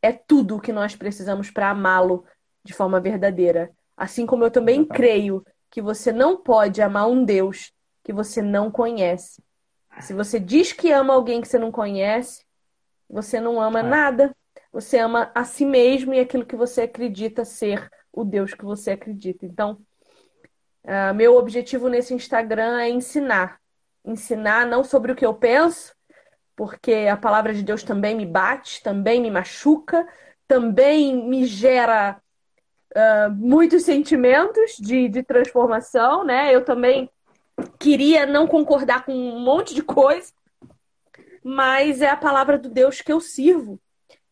é tudo o que nós precisamos para amá-lo de forma verdadeira. Assim como eu também creio que você não pode amar um Deus que você não conhece. Se você diz que ama alguém que você não conhece, você não ama é. nada. Você ama a si mesmo e aquilo que você acredita ser o Deus que você acredita. Então, uh, meu objetivo nesse Instagram é ensinar ensinar não sobre o que eu penso, porque a palavra de Deus também me bate, também me machuca, também me gera uh, muitos sentimentos de, de transformação, né? Eu também queria não concordar com um monte de coisa, mas é a palavra do Deus que eu sirvo.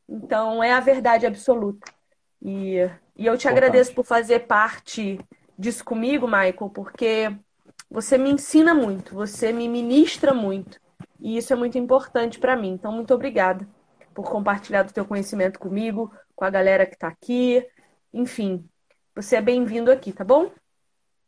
Então, é a verdade absoluta. E, e eu te agradeço por fazer parte disso comigo, Michael, porque você me ensina muito, você me ministra muito. E isso é muito importante para mim. Então, muito obrigada por compartilhar do teu conhecimento comigo, com a galera que está aqui. Enfim, você é bem-vindo aqui, tá bom?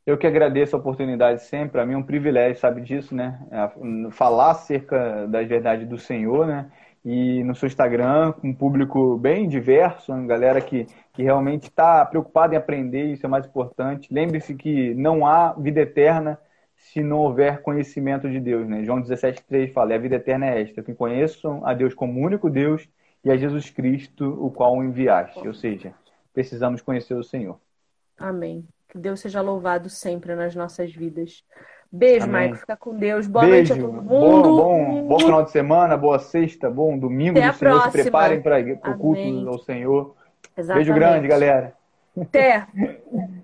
Eu que agradeço a oportunidade sempre. Para mim é um privilégio, sabe disso, né? É, falar acerca das verdades do Senhor, né? E no seu Instagram, com um público bem diverso, uma galera que, que realmente está preocupada em aprender, isso é mais importante. Lembre-se que não há vida eterna se não houver conhecimento de Deus. Né? João 17,3 fala: a vida eterna é esta, que conheçam a Deus como único Deus e a Jesus Cristo, o qual o enviaste. Ou seja, precisamos conhecer o Senhor. Amém. Que Deus seja louvado sempre nas nossas vidas. Beijo, Amém. Maico. Fica com Deus. Boa Beijo. noite a todo mundo. Bom, bom, bom final de semana, boa sexta, bom domingo Até do Senhor. Próxima. Se preparem para o culto ao Senhor. Exatamente. Beijo grande, galera. Até.